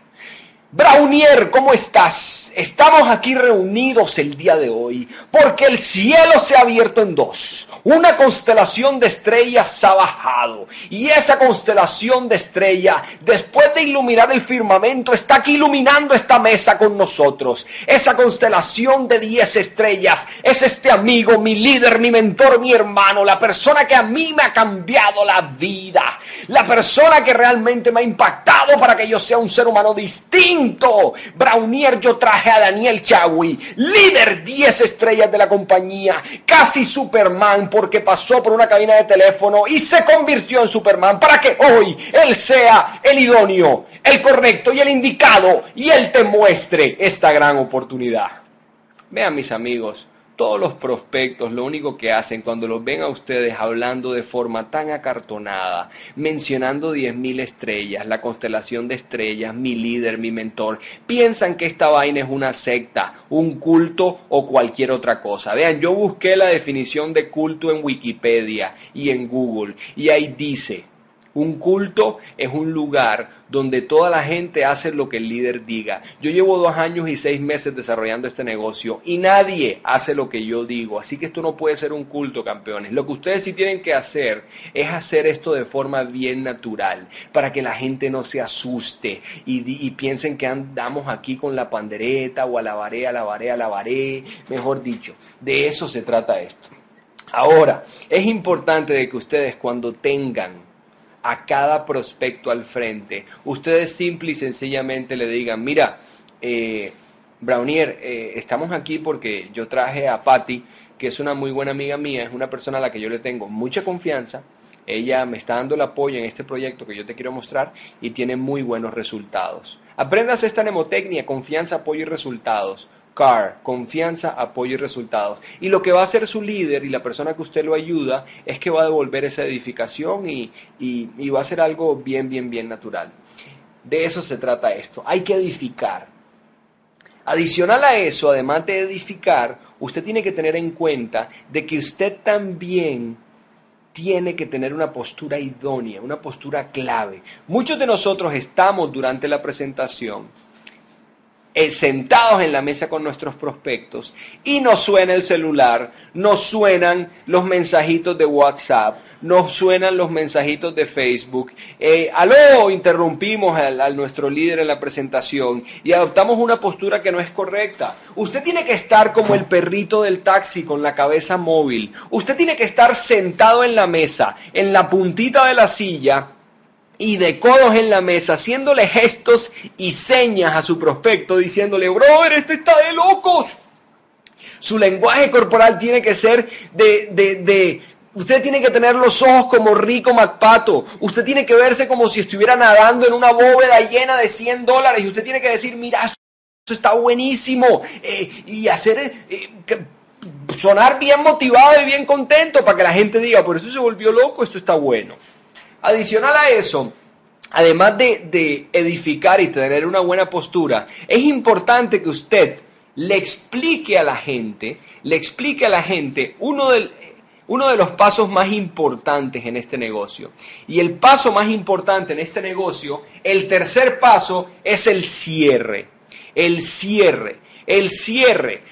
Braunier, ¿cómo estás? Estamos aquí reunidos el día de hoy porque el cielo se ha abierto en dos. Una constelación de estrellas ha bajado y esa constelación de estrellas, después de iluminar el firmamento, está aquí iluminando esta mesa con nosotros. Esa constelación de diez estrellas es este amigo, mi líder, mi mentor, mi hermano, la persona que a mí me ha cambiado la vida, la persona que realmente me ha impactado para que yo sea un ser humano distinto. Braunier, yo traje a Daniel Chagui, líder 10 estrellas de la compañía, casi Superman porque pasó por una cabina de teléfono y se convirtió en Superman para que hoy él sea el idóneo, el correcto y el indicado y él te muestre esta gran oportunidad. Vean mis amigos, todos los prospectos lo único que hacen cuando los ven a ustedes hablando de forma tan acartonada, mencionando 10.000 estrellas, la constelación de estrellas, mi líder, mi mentor, piensan que esta vaina es una secta, un culto o cualquier otra cosa. Vean, yo busqué la definición de culto en Wikipedia y en Google y ahí dice, un culto es un lugar donde toda la gente hace lo que el líder diga. Yo llevo dos años y seis meses desarrollando este negocio y nadie hace lo que yo digo. Así que esto no puede ser un culto, campeones. Lo que ustedes sí tienen que hacer es hacer esto de forma bien natural, para que la gente no se asuste y, piensen que andamos aquí con la pandereta o alabaré, alabaré, alabaré. Mejor dicho, de eso se trata esto. Ahora, es importante de que ustedes cuando tengan a cada prospecto al frente. Ustedes simple y sencillamente le digan, mira, eh, Brownier, eh, estamos aquí porque yo traje a Patty, que es una muy buena amiga mía, es una persona a la que yo le tengo mucha confianza. Ella me está dando el apoyo en este proyecto que yo te quiero mostrar y tiene muy buenos resultados. Aprendas esta mnemotecnia, confianza, apoyo y resultados. CAR, confianza, apoyo y resultados. Y lo que va a hacer su líder y la persona que usted lo ayuda es que va a devolver esa edificación y, y va a ser algo bien, bien, bien natural. De eso se trata esto. Hay que edificar. Adicional a eso, además de edificar, usted tiene que tener en cuenta de que usted también tiene que tener una postura idónea, una postura clave. Muchos de nosotros estamos durante la presentación eh, sentados en la mesa con nuestros prospectos y nos suena el celular, nos suenan los mensajitos de WhatsApp, nos suenan los mensajitos de Facebook. Eh, aló, interrumpimos a, nuestro líder en la presentación y adoptamos una postura que no es correcta. Usted tiene que estar como el perrito del taxi con la cabeza móvil. Usted tiene que estar sentado en la mesa, en la puntita de la silla y de codos en la mesa, haciéndole gestos y señas a su prospecto, diciéndole, brother, este está de locos. Su lenguaje corporal tiene que ser de, de, de, usted tiene que tener los ojos como rico MacPato, usted tiene que verse como si estuviera nadando en una bóveda llena de 100 dólares y usted tiene que decir, mira, esto está buenísimo, eh, y hacer, eh, sonar bien motivado y bien contento para que la gente diga, por eso se volvió loco, esto está bueno. Adicional a eso, además de, edificar y tener una buena postura, es importante que usted le explique a la gente, le explique a la gente uno, uno de los pasos más importantes en este negocio. Y el paso más importante en este negocio, el tercer paso, es el cierre. El cierre. El cierre.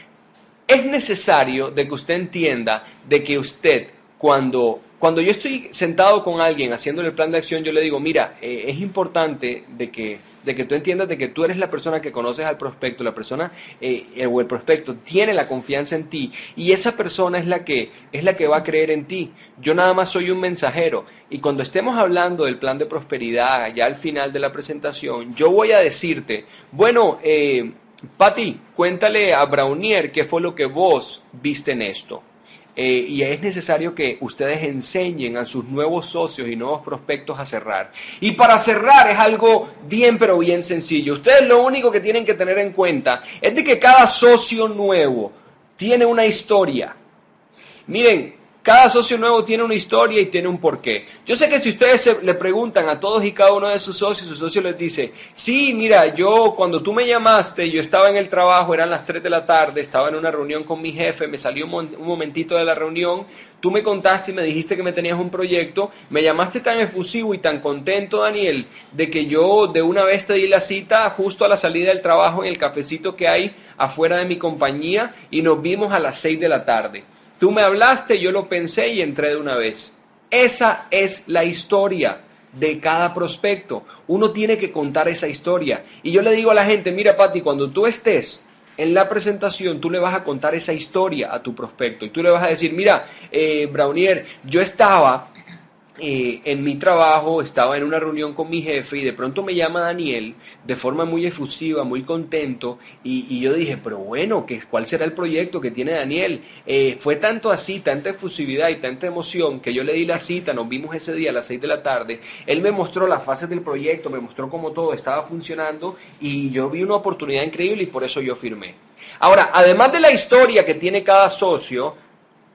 Es necesario de que usted entienda de que usted cuando cuando yo estoy sentado con alguien haciendo el plan de acción, yo le digo, mira, eh, es importante de que, de que tú entiendas de que tú eres la persona que conoces al prospecto, la persona eh, o el prospecto tiene la confianza en ti y esa persona es la que es la que va a creer en ti. Yo nada más soy un mensajero y cuando estemos hablando del plan de prosperidad ya al final de la presentación, yo voy a decirte, bueno, eh, Patti, cuéntale a Brownier qué fue lo que vos viste en esto. Eh, y es necesario que ustedes enseñen a sus nuevos socios y nuevos prospectos a cerrar. Y para cerrar es algo bien pero bien sencillo. Ustedes lo único que tienen que tener en cuenta es de que cada socio nuevo tiene una historia. Miren, cada socio nuevo tiene una historia y tiene un porqué. Yo sé que si ustedes le preguntan a todos y cada uno de sus socios, su socio les dice, sí, mira, yo cuando tú me llamaste, yo estaba en el trabajo, eran las 3 de la tarde, estaba en una reunión con mi jefe, me salió un, momentito de la reunión, tú me contaste y me dijiste que me tenías un proyecto, me llamaste tan efusivo y tan contento, Daniel, de que yo de una vez te di la cita justo a la salida del trabajo en el cafecito que hay afuera de mi compañía y nos vimos a las 6 de la tarde. Tú me hablaste, yo lo pensé y entré de una vez. Esa es la historia de cada prospecto. Uno tiene que contar esa historia. Y yo le digo a la gente, mira Pati, cuando tú estés en la presentación, tú le vas a contar esa historia a tu prospecto. Y tú le vas a decir, mira, eh, Brownier, yo estaba eh, en mi trabajo, estaba en una reunión con mi jefe y de pronto me llama Daniel de forma muy efusiva, muy contento y, yo dije, pero bueno, ¿qué, ¿cuál será el proyecto que tiene Daniel? Eh, fue tanto así, tanta efusividad y tanta emoción que yo le di la cita, nos vimos ese día a las seis de la tarde, él me mostró las fases del proyecto, me mostró cómo todo estaba funcionando y yo vi una oportunidad increíble y por eso yo firmé. Ahora, además de la historia que tiene cada socio,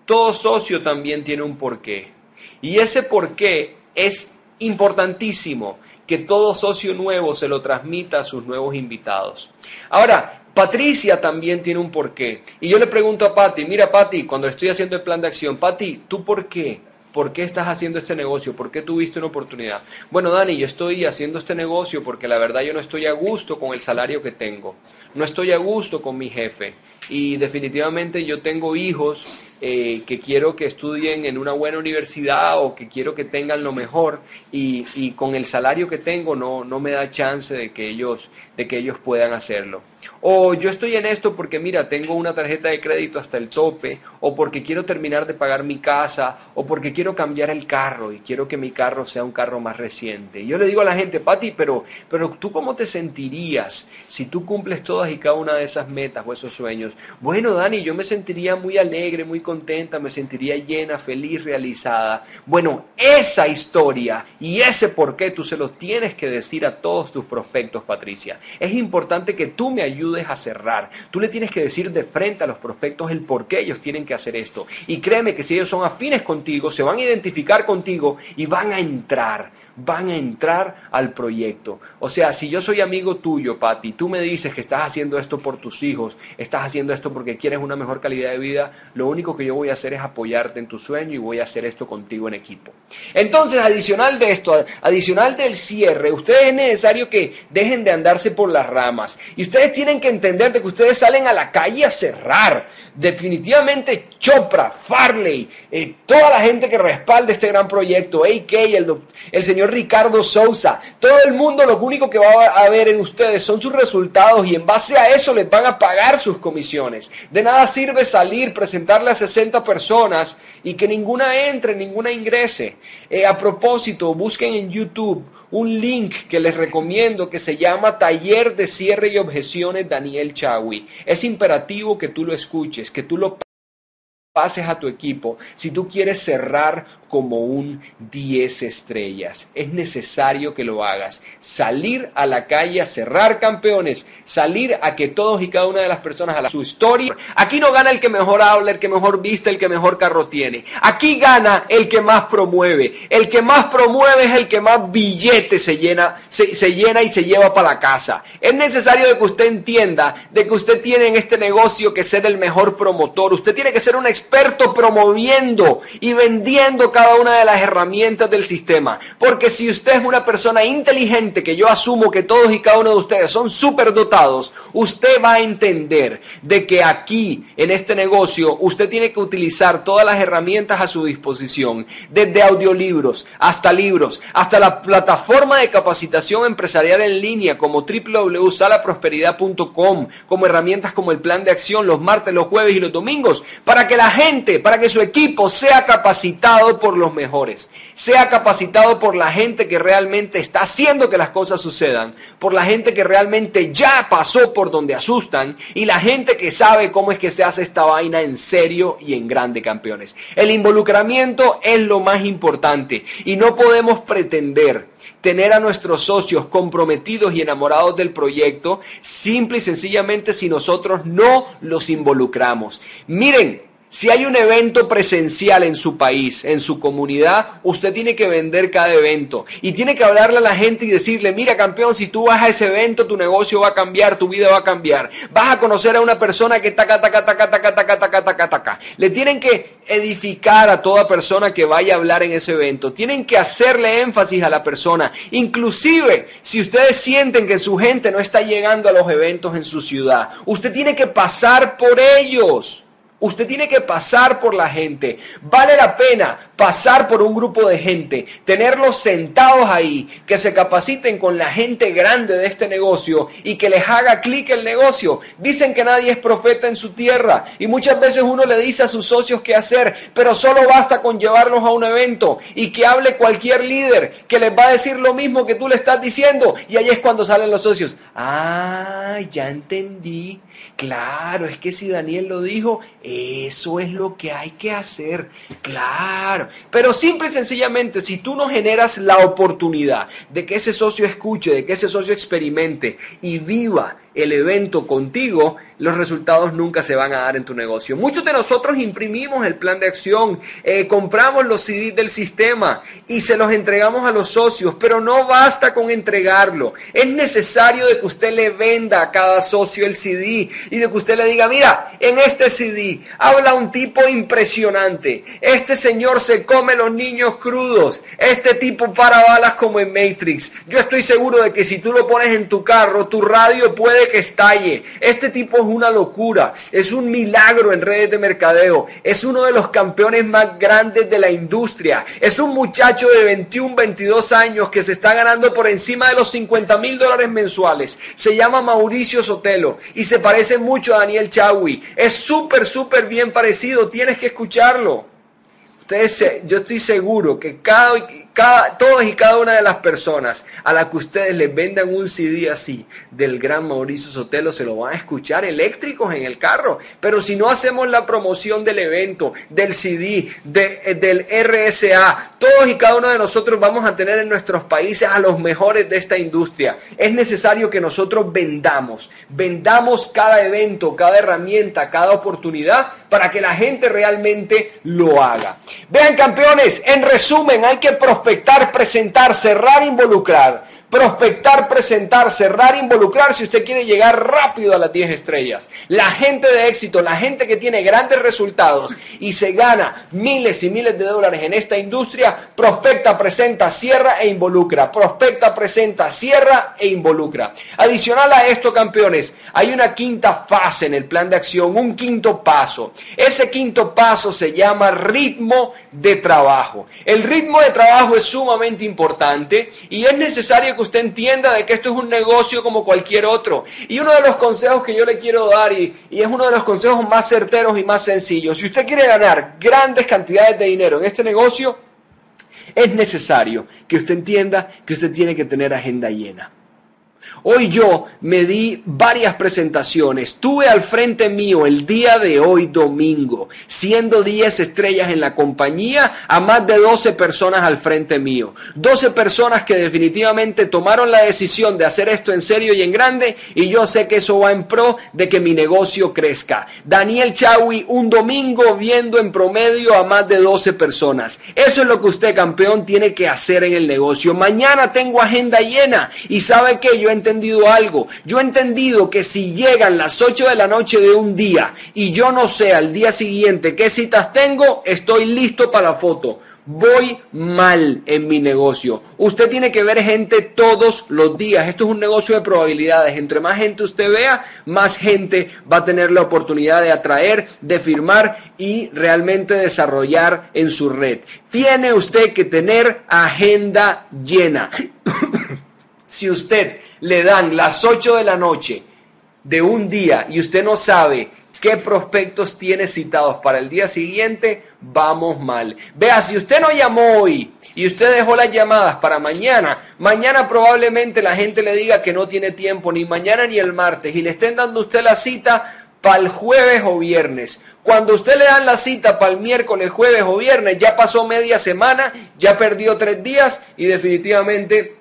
todo socio también tiene un porqué. Y ese por qué es importantísimo que todo socio nuevo se lo transmita a sus nuevos invitados. Ahora, Patricia también tiene un porqué. Y yo le pregunto a Patti, mira Patti, cuando estoy haciendo el plan de acción, Patti, ¿tú por qué? ¿Por qué estás haciendo este negocio? ¿Por qué tuviste una oportunidad? Bueno, Dani, yo estoy haciendo este negocio porque la verdad yo no estoy a gusto con el salario que tengo. No estoy a gusto con mi jefe. Y definitivamente yo tengo hijos eh, que quiero que estudien en una buena universidad o que quiero que tengan lo mejor y, y con el salario que tengo no, no me da chance de que ellos, de que ellos puedan hacerlo. O yo estoy en esto porque mira, tengo una tarjeta de crédito hasta el tope, o porque quiero terminar de pagar mi casa, o porque quiero cambiar el carro y quiero que mi carro sea un carro más reciente. Yo le digo a la gente, Pati, pero, pero tú cómo te sentirías si tú cumples todas y cada una de esas metas o esos sueños? Bueno, Dani, yo me sentiría muy alegre, muy contenta, me sentiría llena, feliz, realizada. Bueno, esa historia y ese por qué tú se lo tienes que decir a todos tus prospectos, Patricia. Es importante que tú me ayudes a cerrar. Tú le tienes que decir de frente a los prospectos el por qué ellos tienen que hacer esto. Y créeme que si ellos son afines contigo, se van a identificar contigo y van a entrar. Van a entrar al proyecto. O sea, si yo soy amigo tuyo, Pati, tú me dices que estás haciendo esto por tus hijos, estás haciendo esto porque quieres una mejor calidad de vida, lo único que yo voy a hacer es apoyarte en tu sueño y voy a hacer esto contigo en equipo. Entonces, adicional de esto, adicional del cierre, ustedes es necesario que dejen de andarse por las ramas y ustedes tienen que entender de que ustedes salen a la calle a cerrar. Definitivamente Chopra, Farley, eh, toda la gente que respalda este gran proyecto, AK, el, el señor Ricardo Sousa, todo el mundo lo único que va a ver en ustedes son sus resultados y en base a eso les van a pagar sus comisiones. De nada sirve salir, presentarle a 60 personas y que ninguna entre, ninguna ingrese. Eh, a propósito, busquen en YouTube un link que les recomiendo que se llama Taller de Cierre y Objeciones Daniel Chawi. Es imperativo que tú lo escuches, que tú lo pases a tu equipo. Si tú quieres cerrar como un 10 estrellas. Es necesario que lo hagas. Salir a la calle a cerrar campeones, salir a que todos y cada una de las personas a la, su historia. Aquí no gana el que mejor habla, el que mejor viste, el que mejor carro tiene. Aquí gana el que más promueve. El que más promueve es el que más billetes se llena, se, se llena y se lleva para la casa. Es necesario de que usted entienda de que usted tiene en este negocio que ser el mejor promotor. Usted tiene que ser un experto promoviendo y vendiendo cada una de las herramientas del sistema. Porque si usted es una persona inteligente, que yo asumo que todos y cada uno de ustedes son súper dotados, usted va a entender de que aquí, en este negocio, usted tiene que utilizar todas las herramientas a su disposición, desde audiolibros hasta libros, hasta la plataforma de capacitación empresarial en línea como www.salaprosperidad.com, como herramientas como el plan de acción los martes, los jueves y los domingos, para que la gente, para que su equipo sea capacitado por los mejores, sea capacitado por la gente que realmente está haciendo que las cosas sucedan, por la gente que realmente ya pasó por donde asustan y la gente que sabe cómo es que se hace esta vaina en serio y en grande, campeones. El involucramiento es lo más importante y no podemos pretender tener a nuestros socios comprometidos y enamorados del proyecto simple y sencillamente si nosotros no los involucramos. Miren, si hay un evento presencial en su país, en su comunidad, usted tiene que vender cada evento y tiene que hablarle a la gente y decirle, mira campeón, si tú vas a ese evento, tu negocio va a cambiar, tu vida va a cambiar. Vas a conocer a una persona que taca, taca, taca, taca, taca, taca, taca, taca. Le tienen que edificar a toda persona que vaya a hablar en ese evento. Tienen que hacerle énfasis a la persona. Inclusive, si ustedes sienten que su gente no está llegando a los eventos en su ciudad, usted tiene que pasar por ellos. Usted tiene que pasar por la gente. Vale la pena pasar por un grupo de gente, tenerlos sentados ahí, que se capaciten con la gente grande de este negocio y que les haga clic el negocio. Dicen que nadie es profeta en su tierra y muchas veces uno le dice a sus socios qué hacer, pero solo basta con llevarlos a un evento y que hable cualquier líder que les va a decir lo mismo que tú le estás diciendo y ahí es cuando salen los socios. Ah, ya entendí. Claro, es que si Daniel lo dijo, eso es lo que hay que hacer. Claro. Pero simple y sencillamente, si tú no generas la oportunidad de que ese socio escuche, de que ese socio experimente y viva el evento contigo, los resultados nunca se van a dar en tu negocio. Muchos de nosotros imprimimos el plan de acción, eh, compramos los CDs del sistema y se los entregamos a los socios, pero no basta con entregarlo. Es necesario de que usted le venda a cada socio el CD y de que usted le diga, mira, en este CD habla un tipo impresionante. Este señor se come los niños crudos. Este tipo para balas como en Matrix. Yo estoy seguro de que si tú lo pones en tu carro, tu radio puede que estalle. Este tipo es una locura, es un milagro en redes de mercadeo, es uno de los campeones más grandes de la industria, es un muchacho de 21, 22 años que se está ganando por encima de los 50 mil dólares mensuales. Se llama Mauricio Sotelo y se parece mucho a Daniel Chawi. Es súper, súper bien parecido, tienes que escucharlo. Ustedes, yo estoy seguro que cada, cada, todas y cada una de las personas a las que ustedes les vendan un CD así del gran Mauricio Sotelo se lo van a escuchar eléctricos en el carro. Pero si no hacemos la promoción del evento, del CD, de, del RSA, todos y cada uno de nosotros vamos a tener en nuestros países a los mejores de esta industria. Es necesario que nosotros vendamos, vendamos cada evento, cada herramienta, cada oportunidad para que la gente realmente lo haga. Vean campeones, en resumen, hay que prosperar prospectar, presentar, cerrar, involucrar. Prospectar, presentar, cerrar, involucrar si usted quiere llegar rápido a las 10 estrellas. La gente de éxito, la gente que tiene grandes resultados y se gana miles y miles de dólares en esta industria, prospecta, presenta, cierra e involucra. Prospecta, presenta, cierra e involucra. Adicional a esto, campeones, hay una quinta fase en el plan de acción, un quinto paso. Ese quinto paso se llama ritmo de trabajo. El ritmo de trabajo es sumamente importante y es necesario que usted entienda de que esto es un negocio como cualquier otro. Y uno de los consejos que yo le quiero dar, y, y es uno de los consejos más certeros y más sencillos, si usted quiere ganar grandes cantidades de dinero en este negocio, es necesario que usted entienda que usted tiene que tener agenda llena. Hoy yo me di varias presentaciones. Tuve al frente mío el día de hoy domingo, siendo 10 estrellas en la compañía, a más de 12 personas al frente mío. 12 personas que definitivamente tomaron la decisión de hacer esto en serio y en grande y yo sé que eso va en pro de que mi negocio crezca. Daniel Chawi, un domingo viendo en promedio a más de 12 personas. Eso es lo que usted, campeón, tiene que hacer en el negocio. Mañana tengo agenda llena y sabe que yo entendido algo. Yo he entendido que si llegan las 8 de la noche de un día y yo no sé al día siguiente qué citas tengo, estoy listo para la foto. Voy mal en mi negocio. Usted tiene que ver gente todos los días. Esto es un negocio de probabilidades. Entre más gente usted vea, más gente va a tener la oportunidad de atraer, de firmar y realmente desarrollar en su red. Tiene usted que tener agenda llena. si usted le dan las 8 de la noche de un día y usted no sabe qué prospectos tiene citados para el día siguiente, vamos mal. Vea, si usted no llamó hoy y usted dejó las llamadas para mañana, mañana probablemente la gente le diga que no tiene tiempo ni mañana ni el martes y le estén dando usted la cita para el jueves o viernes. Cuando usted le dan la cita para el miércoles, jueves o viernes, ya pasó media semana, ya perdió tres días y definitivamente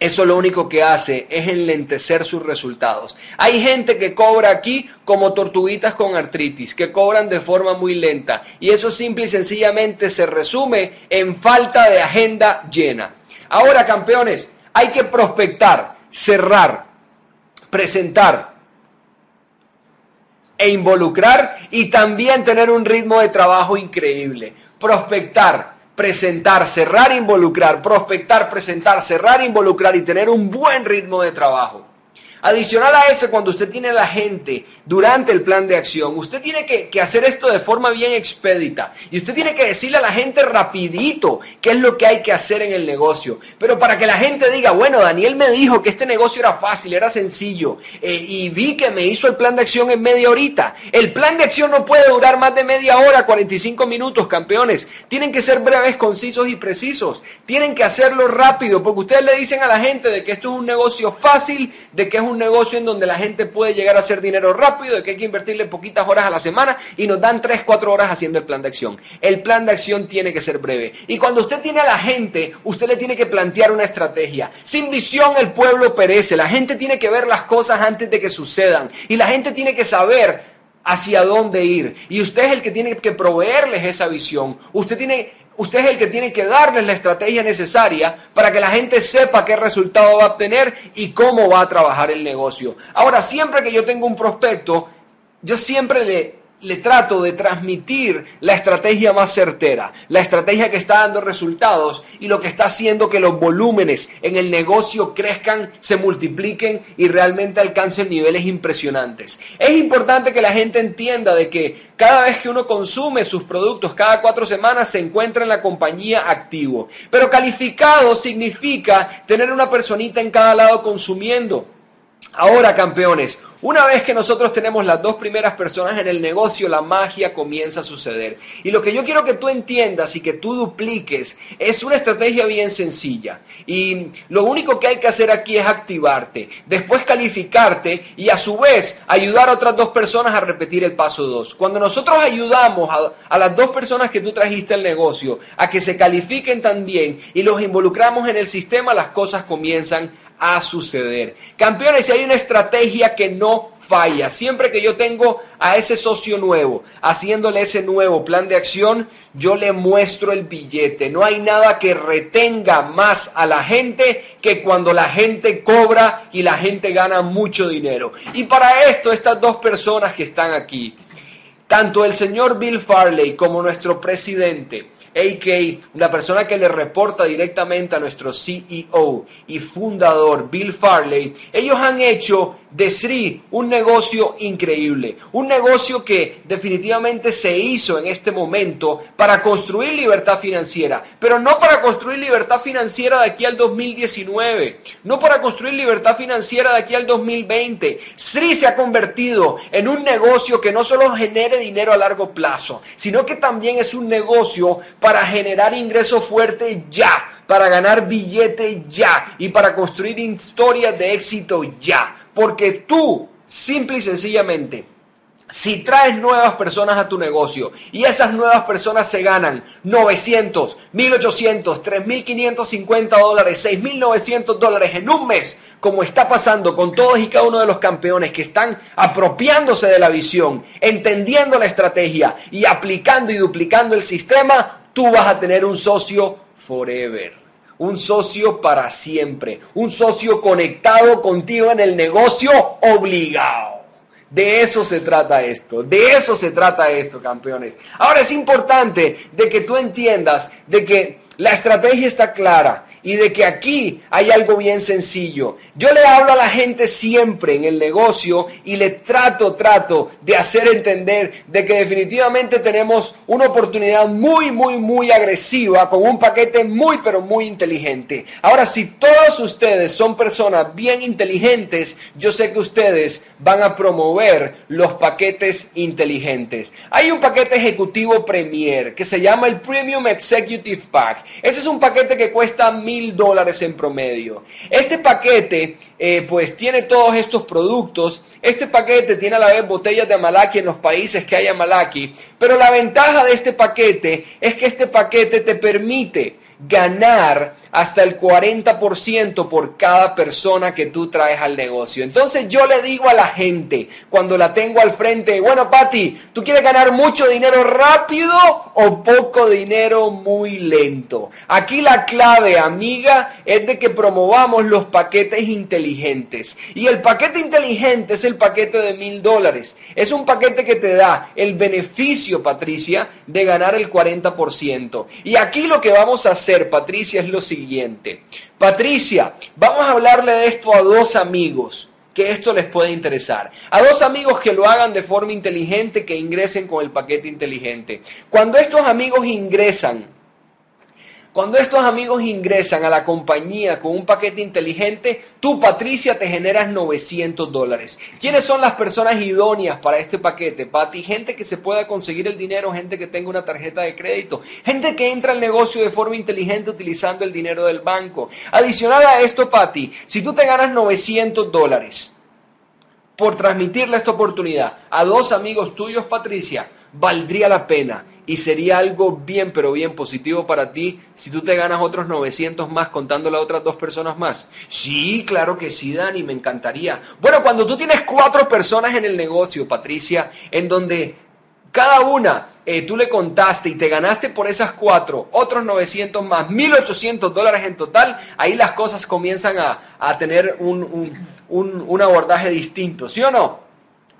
eso lo único que hace es enlentecer sus resultados. Hay gente que cobra aquí como tortuguitas con artritis, que cobran de forma muy lenta. Y eso simple y sencillamente se resume en falta de agenda llena. Ahora, campeones, hay que prospectar, cerrar, presentar e involucrar y también tener un ritmo de trabajo increíble. Prospectar, presentar, cerrar, involucrar, prospectar, presentar, cerrar, involucrar y tener un buen ritmo de trabajo. Adicional a eso, cuando usted tiene a la gente durante el plan de acción, usted tiene que, hacer esto de forma bien expedita. Y usted tiene que decirle a la gente rapidito qué es lo que hay que hacer en el negocio. Pero para que la gente diga, bueno, Daniel me dijo que este negocio era fácil, era sencillo. Eh, y vi que me hizo el plan de acción en media horita. El plan de acción no puede durar más de media hora, 45 minutos, campeones. Tienen que ser breves, concisos y precisos. Tienen que hacerlo rápido, porque ustedes le dicen a la gente de que esto es un negocio fácil, de que es un negocio en donde la gente puede llegar a hacer dinero rápido, de que hay que invertirle poquitas horas a la semana y nos dan 3, 4 horas haciendo el plan de acción. El plan de acción tiene que ser breve. Y cuando usted tiene a la gente, usted le tiene que plantear una estrategia. Sin visión el pueblo perece. La gente tiene que ver las cosas antes de que sucedan. Y la gente tiene que saber hacia dónde ir. Y usted es el que tiene que proveerles esa visión. Usted tiene usted es el que tiene que darles la estrategia necesaria para que la gente sepa qué resultado va a obtener y cómo va a trabajar el negocio. Ahora, siempre que yo tengo un prospecto, yo siempre le, le trato de transmitir la estrategia más certera, la estrategia que está dando resultados y lo que está haciendo que los volúmenes en el negocio crezcan, se multipliquen y realmente alcancen niveles impresionantes. Es importante que la gente entienda de que cada vez que uno consume sus productos, cada cuatro semanas se encuentra en la compañía activo. Pero calificado significa tener una personita en cada lado consumiendo. Ahora, campeones, una vez que nosotros tenemos las dos primeras personas en el negocio, la magia comienza a suceder. Y lo que yo quiero que tú entiendas y que tú dupliques es una estrategia bien sencilla. Y lo único que hay que hacer aquí es activarte, después calificarte y a su vez ayudar a otras dos personas a repetir el paso 2. Cuando nosotros ayudamos a, a las dos personas que tú trajiste al negocio a que se califiquen también y los involucramos en el sistema, las cosas comienzan a suceder. Campeones, si hay una estrategia que no falla. Siempre que yo tengo a ese socio nuevo, haciéndole ese nuevo plan de acción, yo le muestro el billete. No hay nada que retenga más a la gente que cuando la gente cobra y la gente gana mucho dinero. Y para esto, estas dos personas que están aquí, tanto el señor Bill Farley como nuestro presidente, a.k.a. la persona que le reporta directamente a nuestro CEO y fundador Bill Farley, ellos han hecho de Sri un negocio increíble, un negocio que definitivamente se hizo en este momento para construir libertad financiera, pero no para construir libertad financiera de aquí al 2019, no para construir libertad financiera de aquí al 2020. Sri se ha convertido en un negocio que no solo genere dinero a largo plazo, sino que también es un negocio para generar ingresos fuertes ya, para ganar billetes ya y para construir historias de éxito ya. Porque tú, simple y sencillamente, si traes nuevas personas a tu negocio y esas nuevas personas se ganan 900, 1800, 3550 dólares, 6900 dólares en un mes, como está pasando con todos y cada uno de los campeones que están apropiándose de la visión, entendiendo la estrategia y aplicando y duplicando el sistema, tú vas a tener un socio forever un socio para siempre, un socio conectado contigo en el negocio obligado. De eso se trata esto, de eso se trata esto, campeones. Ahora es importante de que tú entiendas de que la estrategia está clara, y de que aquí hay algo bien sencillo. Yo le hablo a la gente siempre en el negocio y le trato, trato de hacer entender de que definitivamente tenemos una oportunidad muy, muy, muy agresiva con un paquete muy, pero muy inteligente. Ahora, si todos ustedes son personas bien inteligentes, yo sé que ustedes van a promover los paquetes inteligentes. Hay un paquete ejecutivo Premier que se llama el Premium Executive Pack. Ese es un paquete que cuesta mil dólares en promedio. Este paquete, eh, pues, tiene todos estos productos. Este paquete tiene a la vez botellas de Amalaki en los países que hay Amalaki. Pero la ventaja de este paquete es que este paquete te permite ganar hasta el 40% por cada persona que tú traes al negocio. Entonces yo le digo a la gente, cuando la tengo al frente, bueno, Patti, ¿tú quieres ganar mucho dinero rápido o poco dinero muy lento? Aquí la clave, amiga, es de que promovamos los paquetes inteligentes. Y el paquete inteligente es el paquete de mil dólares. Es un paquete que te da el beneficio, Patricia, de ganar el 40%. Y aquí lo que vamos a hacer, Patricia, es lo siguiente. Patricia, vamos a hablarle de esto a dos amigos que esto les puede interesar. A dos amigos que lo hagan de forma inteligente, que ingresen con el paquete inteligente. Cuando estos amigos ingresan cuando estos amigos ingresan a la compañía con un paquete inteligente, tú, Patricia, te generas 900 dólares. ¿Quiénes son las personas idóneas para este paquete, Pati? Gente que se pueda conseguir el dinero, gente que tenga una tarjeta de crédito, gente que entra al negocio de forma inteligente utilizando el dinero del banco. Adicional a esto, Pati, si tú te ganas 900 dólares por transmitirle esta oportunidad a dos amigos tuyos, Patricia, valdría la pena y sería algo bien, pero bien positivo para ti si tú te ganas otros 900 más contándole a otras dos personas más. Sí, claro que sí, Dani, me encantaría. Bueno, cuando tú tienes cuatro personas en el negocio, Patricia, en donde cada una eh, tú le contaste y te ganaste por esas cuatro otros 900 más, 1800 dólares en total, ahí las cosas comienzan a, tener un, un, un abordaje distinto, ¿sí o no?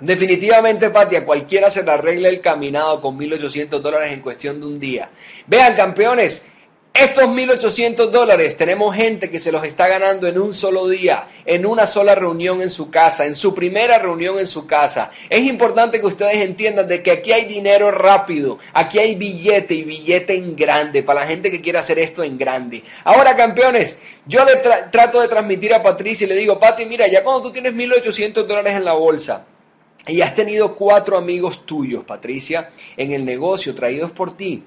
Definitivamente, Patia, cualquiera se le arregla el caminado con 1.800 dólares en cuestión de un día. Vean, campeones, estos 1.800 dólares tenemos gente que se los está ganando en un solo día, en una sola reunión en su casa, en su primera reunión en su casa. Es importante que ustedes entiendan de que aquí hay dinero rápido, aquí hay billete y billete en grande, para la gente que quiere hacer esto en grande. Ahora, campeones, yo le trato de transmitir a Patricia y le digo, Pati, mira, ya cuando tú tienes 1.800 dólares en la bolsa, y has tenido cuatro amigos tuyos, Patricia, en el negocio traídos por ti.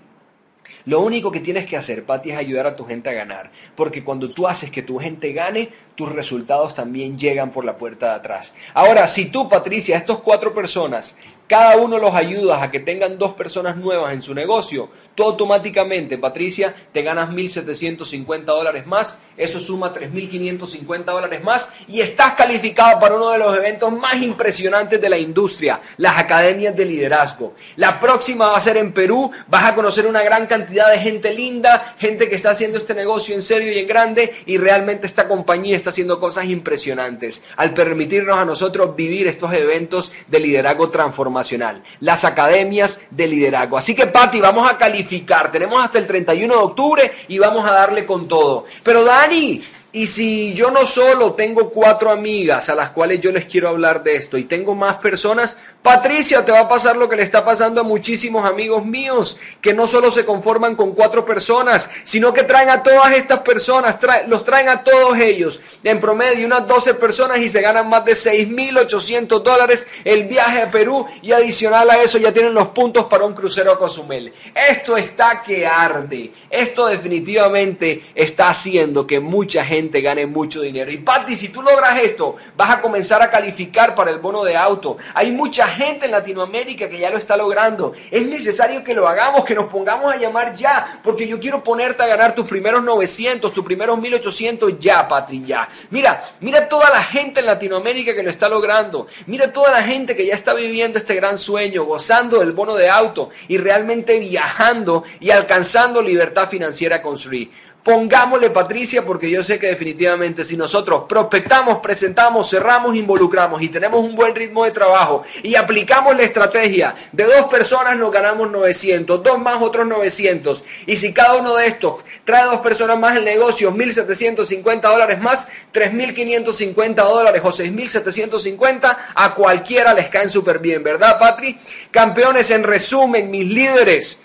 Lo único que tienes que hacer, Pati, es ayudar a tu gente a ganar. Porque cuando tú haces que tu gente gane, tus resultados también llegan por la puerta de atrás. Ahora, si tú, Patricia, estos cuatro personas, cada uno los ayudas a que tengan dos personas nuevas en su negocio, tú automáticamente, Patricia, te ganas 1.750 dólares más eso suma 3.550 dólares más y estás calificado para uno de los eventos más impresionantes de la industria, las academias de liderazgo. La próxima va a ser en Perú, vas a conocer una gran cantidad de gente linda, gente que está haciendo este negocio en serio y en grande y realmente esta compañía está haciendo cosas impresionantes al permitirnos a nosotros vivir estos eventos de liderazgo transformacional, las academias de liderazgo. Así que Patti, vamos a calificar, tenemos hasta el 31 de octubre y vamos a darle con todo. Pero Y si yo no solo tengo cuatro amigas a las cuales yo les quiero hablar de esto y tengo más personas, Patricia, te va a pasar lo que le está pasando a muchísimos amigos míos, que no solo se conforman con cuatro personas, sino que traen a todas estas personas, los traen a todos ellos, en promedio unas 12 personas y se ganan más de 6.800 dólares el viaje a Perú y adicional a eso ya tienen los puntos para un crucero a Cozumel. Esto está que arde, esto definitivamente está haciendo que mucha gente gane mucho dinero. Y Pati, si tú logras esto, vas a comenzar a calificar para el bono de auto. Hay mucha gente en Latinoamérica que ya lo está logrando. Es necesario que lo hagamos, que nos pongamos a llamar ya, porque yo quiero ponerte a ganar tus primeros 900, tus primeros 1800 ya, Patri, ya. Mira, mira toda la gente en Latinoamérica que lo está logrando. Mira toda la gente que ya está viviendo este gran sueño, gozando del bono de auto y realmente viajando y alcanzando libertad financiera con Sri. Pongámosle Patricia porque yo sé que definitivamente si nosotros prospectamos, presentamos, cerramos, involucramos y tenemos un buen ritmo de trabajo y aplicamos la estrategia de dos personas nos ganamos 900, dos más otros 900 y si cada uno de estos trae dos personas más el negocio, 1.750 dólares más, 3.550 dólares o 6.750 a cualquiera les caen súper bien, ¿verdad Patri? Campeones, en resumen, mis líderes,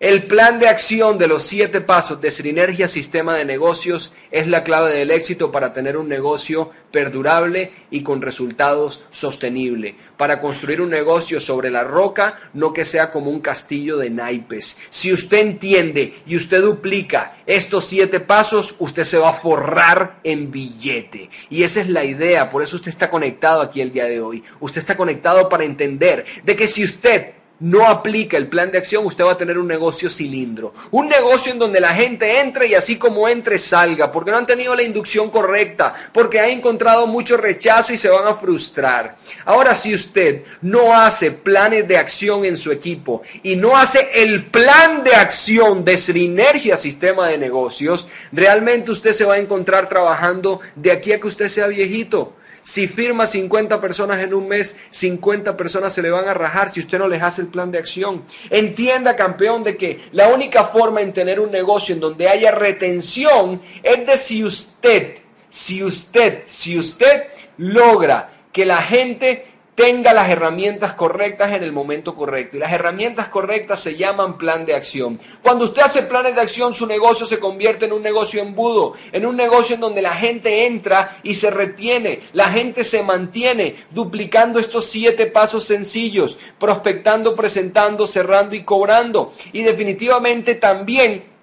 el plan de acción de los siete pasos de Sinergia Sistema de Negocios es la clave del éxito para tener un negocio perdurable y con resultados sostenibles. Para construir un negocio sobre la roca, no que sea como un castillo de naipes. Si usted entiende y usted duplica estos siete pasos, usted se va a forrar en billete. Y esa es la idea, por eso usted está conectado aquí el día de hoy. Usted está conectado para entender de que si usted no aplica el plan de acción, usted va a tener un negocio cilindro. Un negocio en donde la gente entre y así como entre salga, porque no han tenido la inducción correcta, porque ha encontrado mucho rechazo y se van a frustrar. Ahora, si usted no hace planes de acción en su equipo y no hace el plan de acción de Sinergia Sistema de Negocios, realmente usted se va a encontrar trabajando de aquí a que usted sea viejito. Si firma 50 personas en un mes, 50 personas se le van a rajar si usted no les hace el plan de acción. Entienda, campeón, de que la única forma en tener un negocio en donde haya retención es de si usted, si usted, si usted logra que la gente tenga las herramientas correctas en el momento correcto. Y las herramientas correctas se llaman plan de acción. Cuando usted hace planes de acción, su negocio se convierte en un negocio embudo, en un negocio en donde la gente entra y se retiene, la gente se mantiene duplicando estos siete pasos sencillos, prospectando, presentando, cerrando y cobrando. Y definitivamente también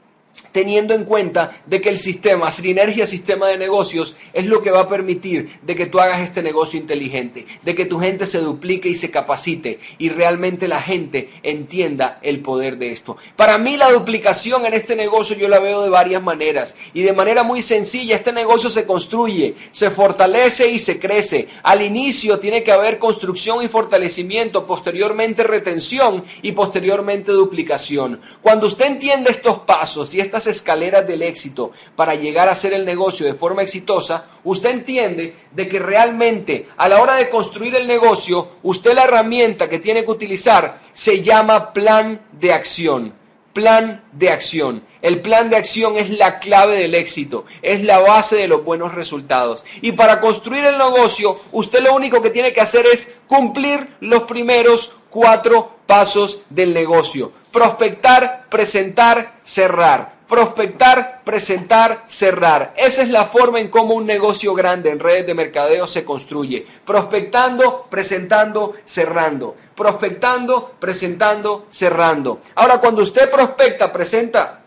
teniendo en cuenta de que el sistema, Sinergia Sistema de Negocios, es lo que va a permitir de que tú hagas este negocio inteligente, de que tu gente se duplique y se capacite y realmente la gente entienda el poder de esto. Para mí la duplicación en este negocio yo la veo de varias maneras y de manera muy sencilla, este negocio se construye, se fortalece y se crece. Al inicio tiene que haber construcción y fortalecimiento, posteriormente retención y posteriormente duplicación. Cuando usted entiende estos pasos y estas escaleras del éxito para llegar a hacer el negocio de forma exitosa, usted entiende de que realmente a la hora de construir el negocio, usted la herramienta que tiene que utilizar se llama plan de acción. Plan de acción. El plan de acción es la clave del éxito, es la base de los buenos resultados. Y para construir el negocio, usted lo único que tiene que hacer es cumplir los primeros cuatro pasos del negocio. Prospectar, presentar, cerrar prospectar, presentar, cerrar. Esa es la forma en cómo un negocio grande en redes de mercadeo se construye. Prospectando, presentando, cerrando. Prospectando, presentando, cerrando. Ahora, cuando usted prospecta, presenta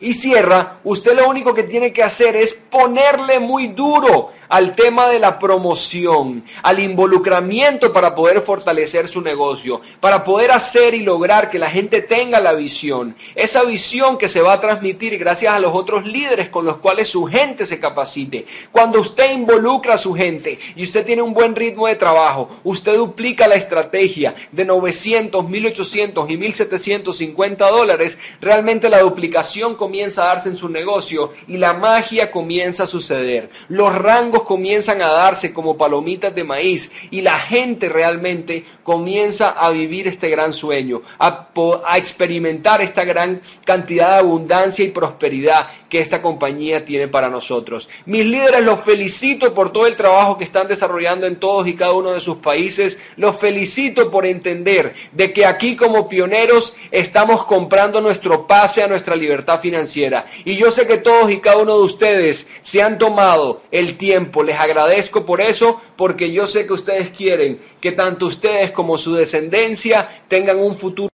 y cierra, usted lo único que tiene que hacer es ponerle muy duro al tema de la promoción, al involucramiento para poder fortalecer su negocio, para poder hacer y lograr que la gente tenga la visión, esa visión que se va a transmitir gracias a los otros líderes con los cuales su gente se capacite. Cuando usted involucra a su gente y usted tiene un buen ritmo de trabajo, usted duplica la estrategia de 900, 1800 y 1750 dólares, realmente la duplicación comienza a darse en su negocio y la magia comienza a suceder. Los rangos comienzan a darse como palomitas de maíz y la gente realmente comienza a vivir este gran sueño, a, experimentar esta gran cantidad de abundancia y prosperidad que esta compañía tiene para nosotros. Mis líderes los felicito por todo el trabajo que están desarrollando en todos y cada uno de sus países. Los felicito por entender de que aquí como pioneros estamos comprando nuestro pase a nuestra libertad financiera. Y yo sé que todos y cada uno de ustedes se han tomado el tiempo. Les agradezco por eso, porque yo sé que ustedes quieren que tanto ustedes como su descendencia tengan un futuro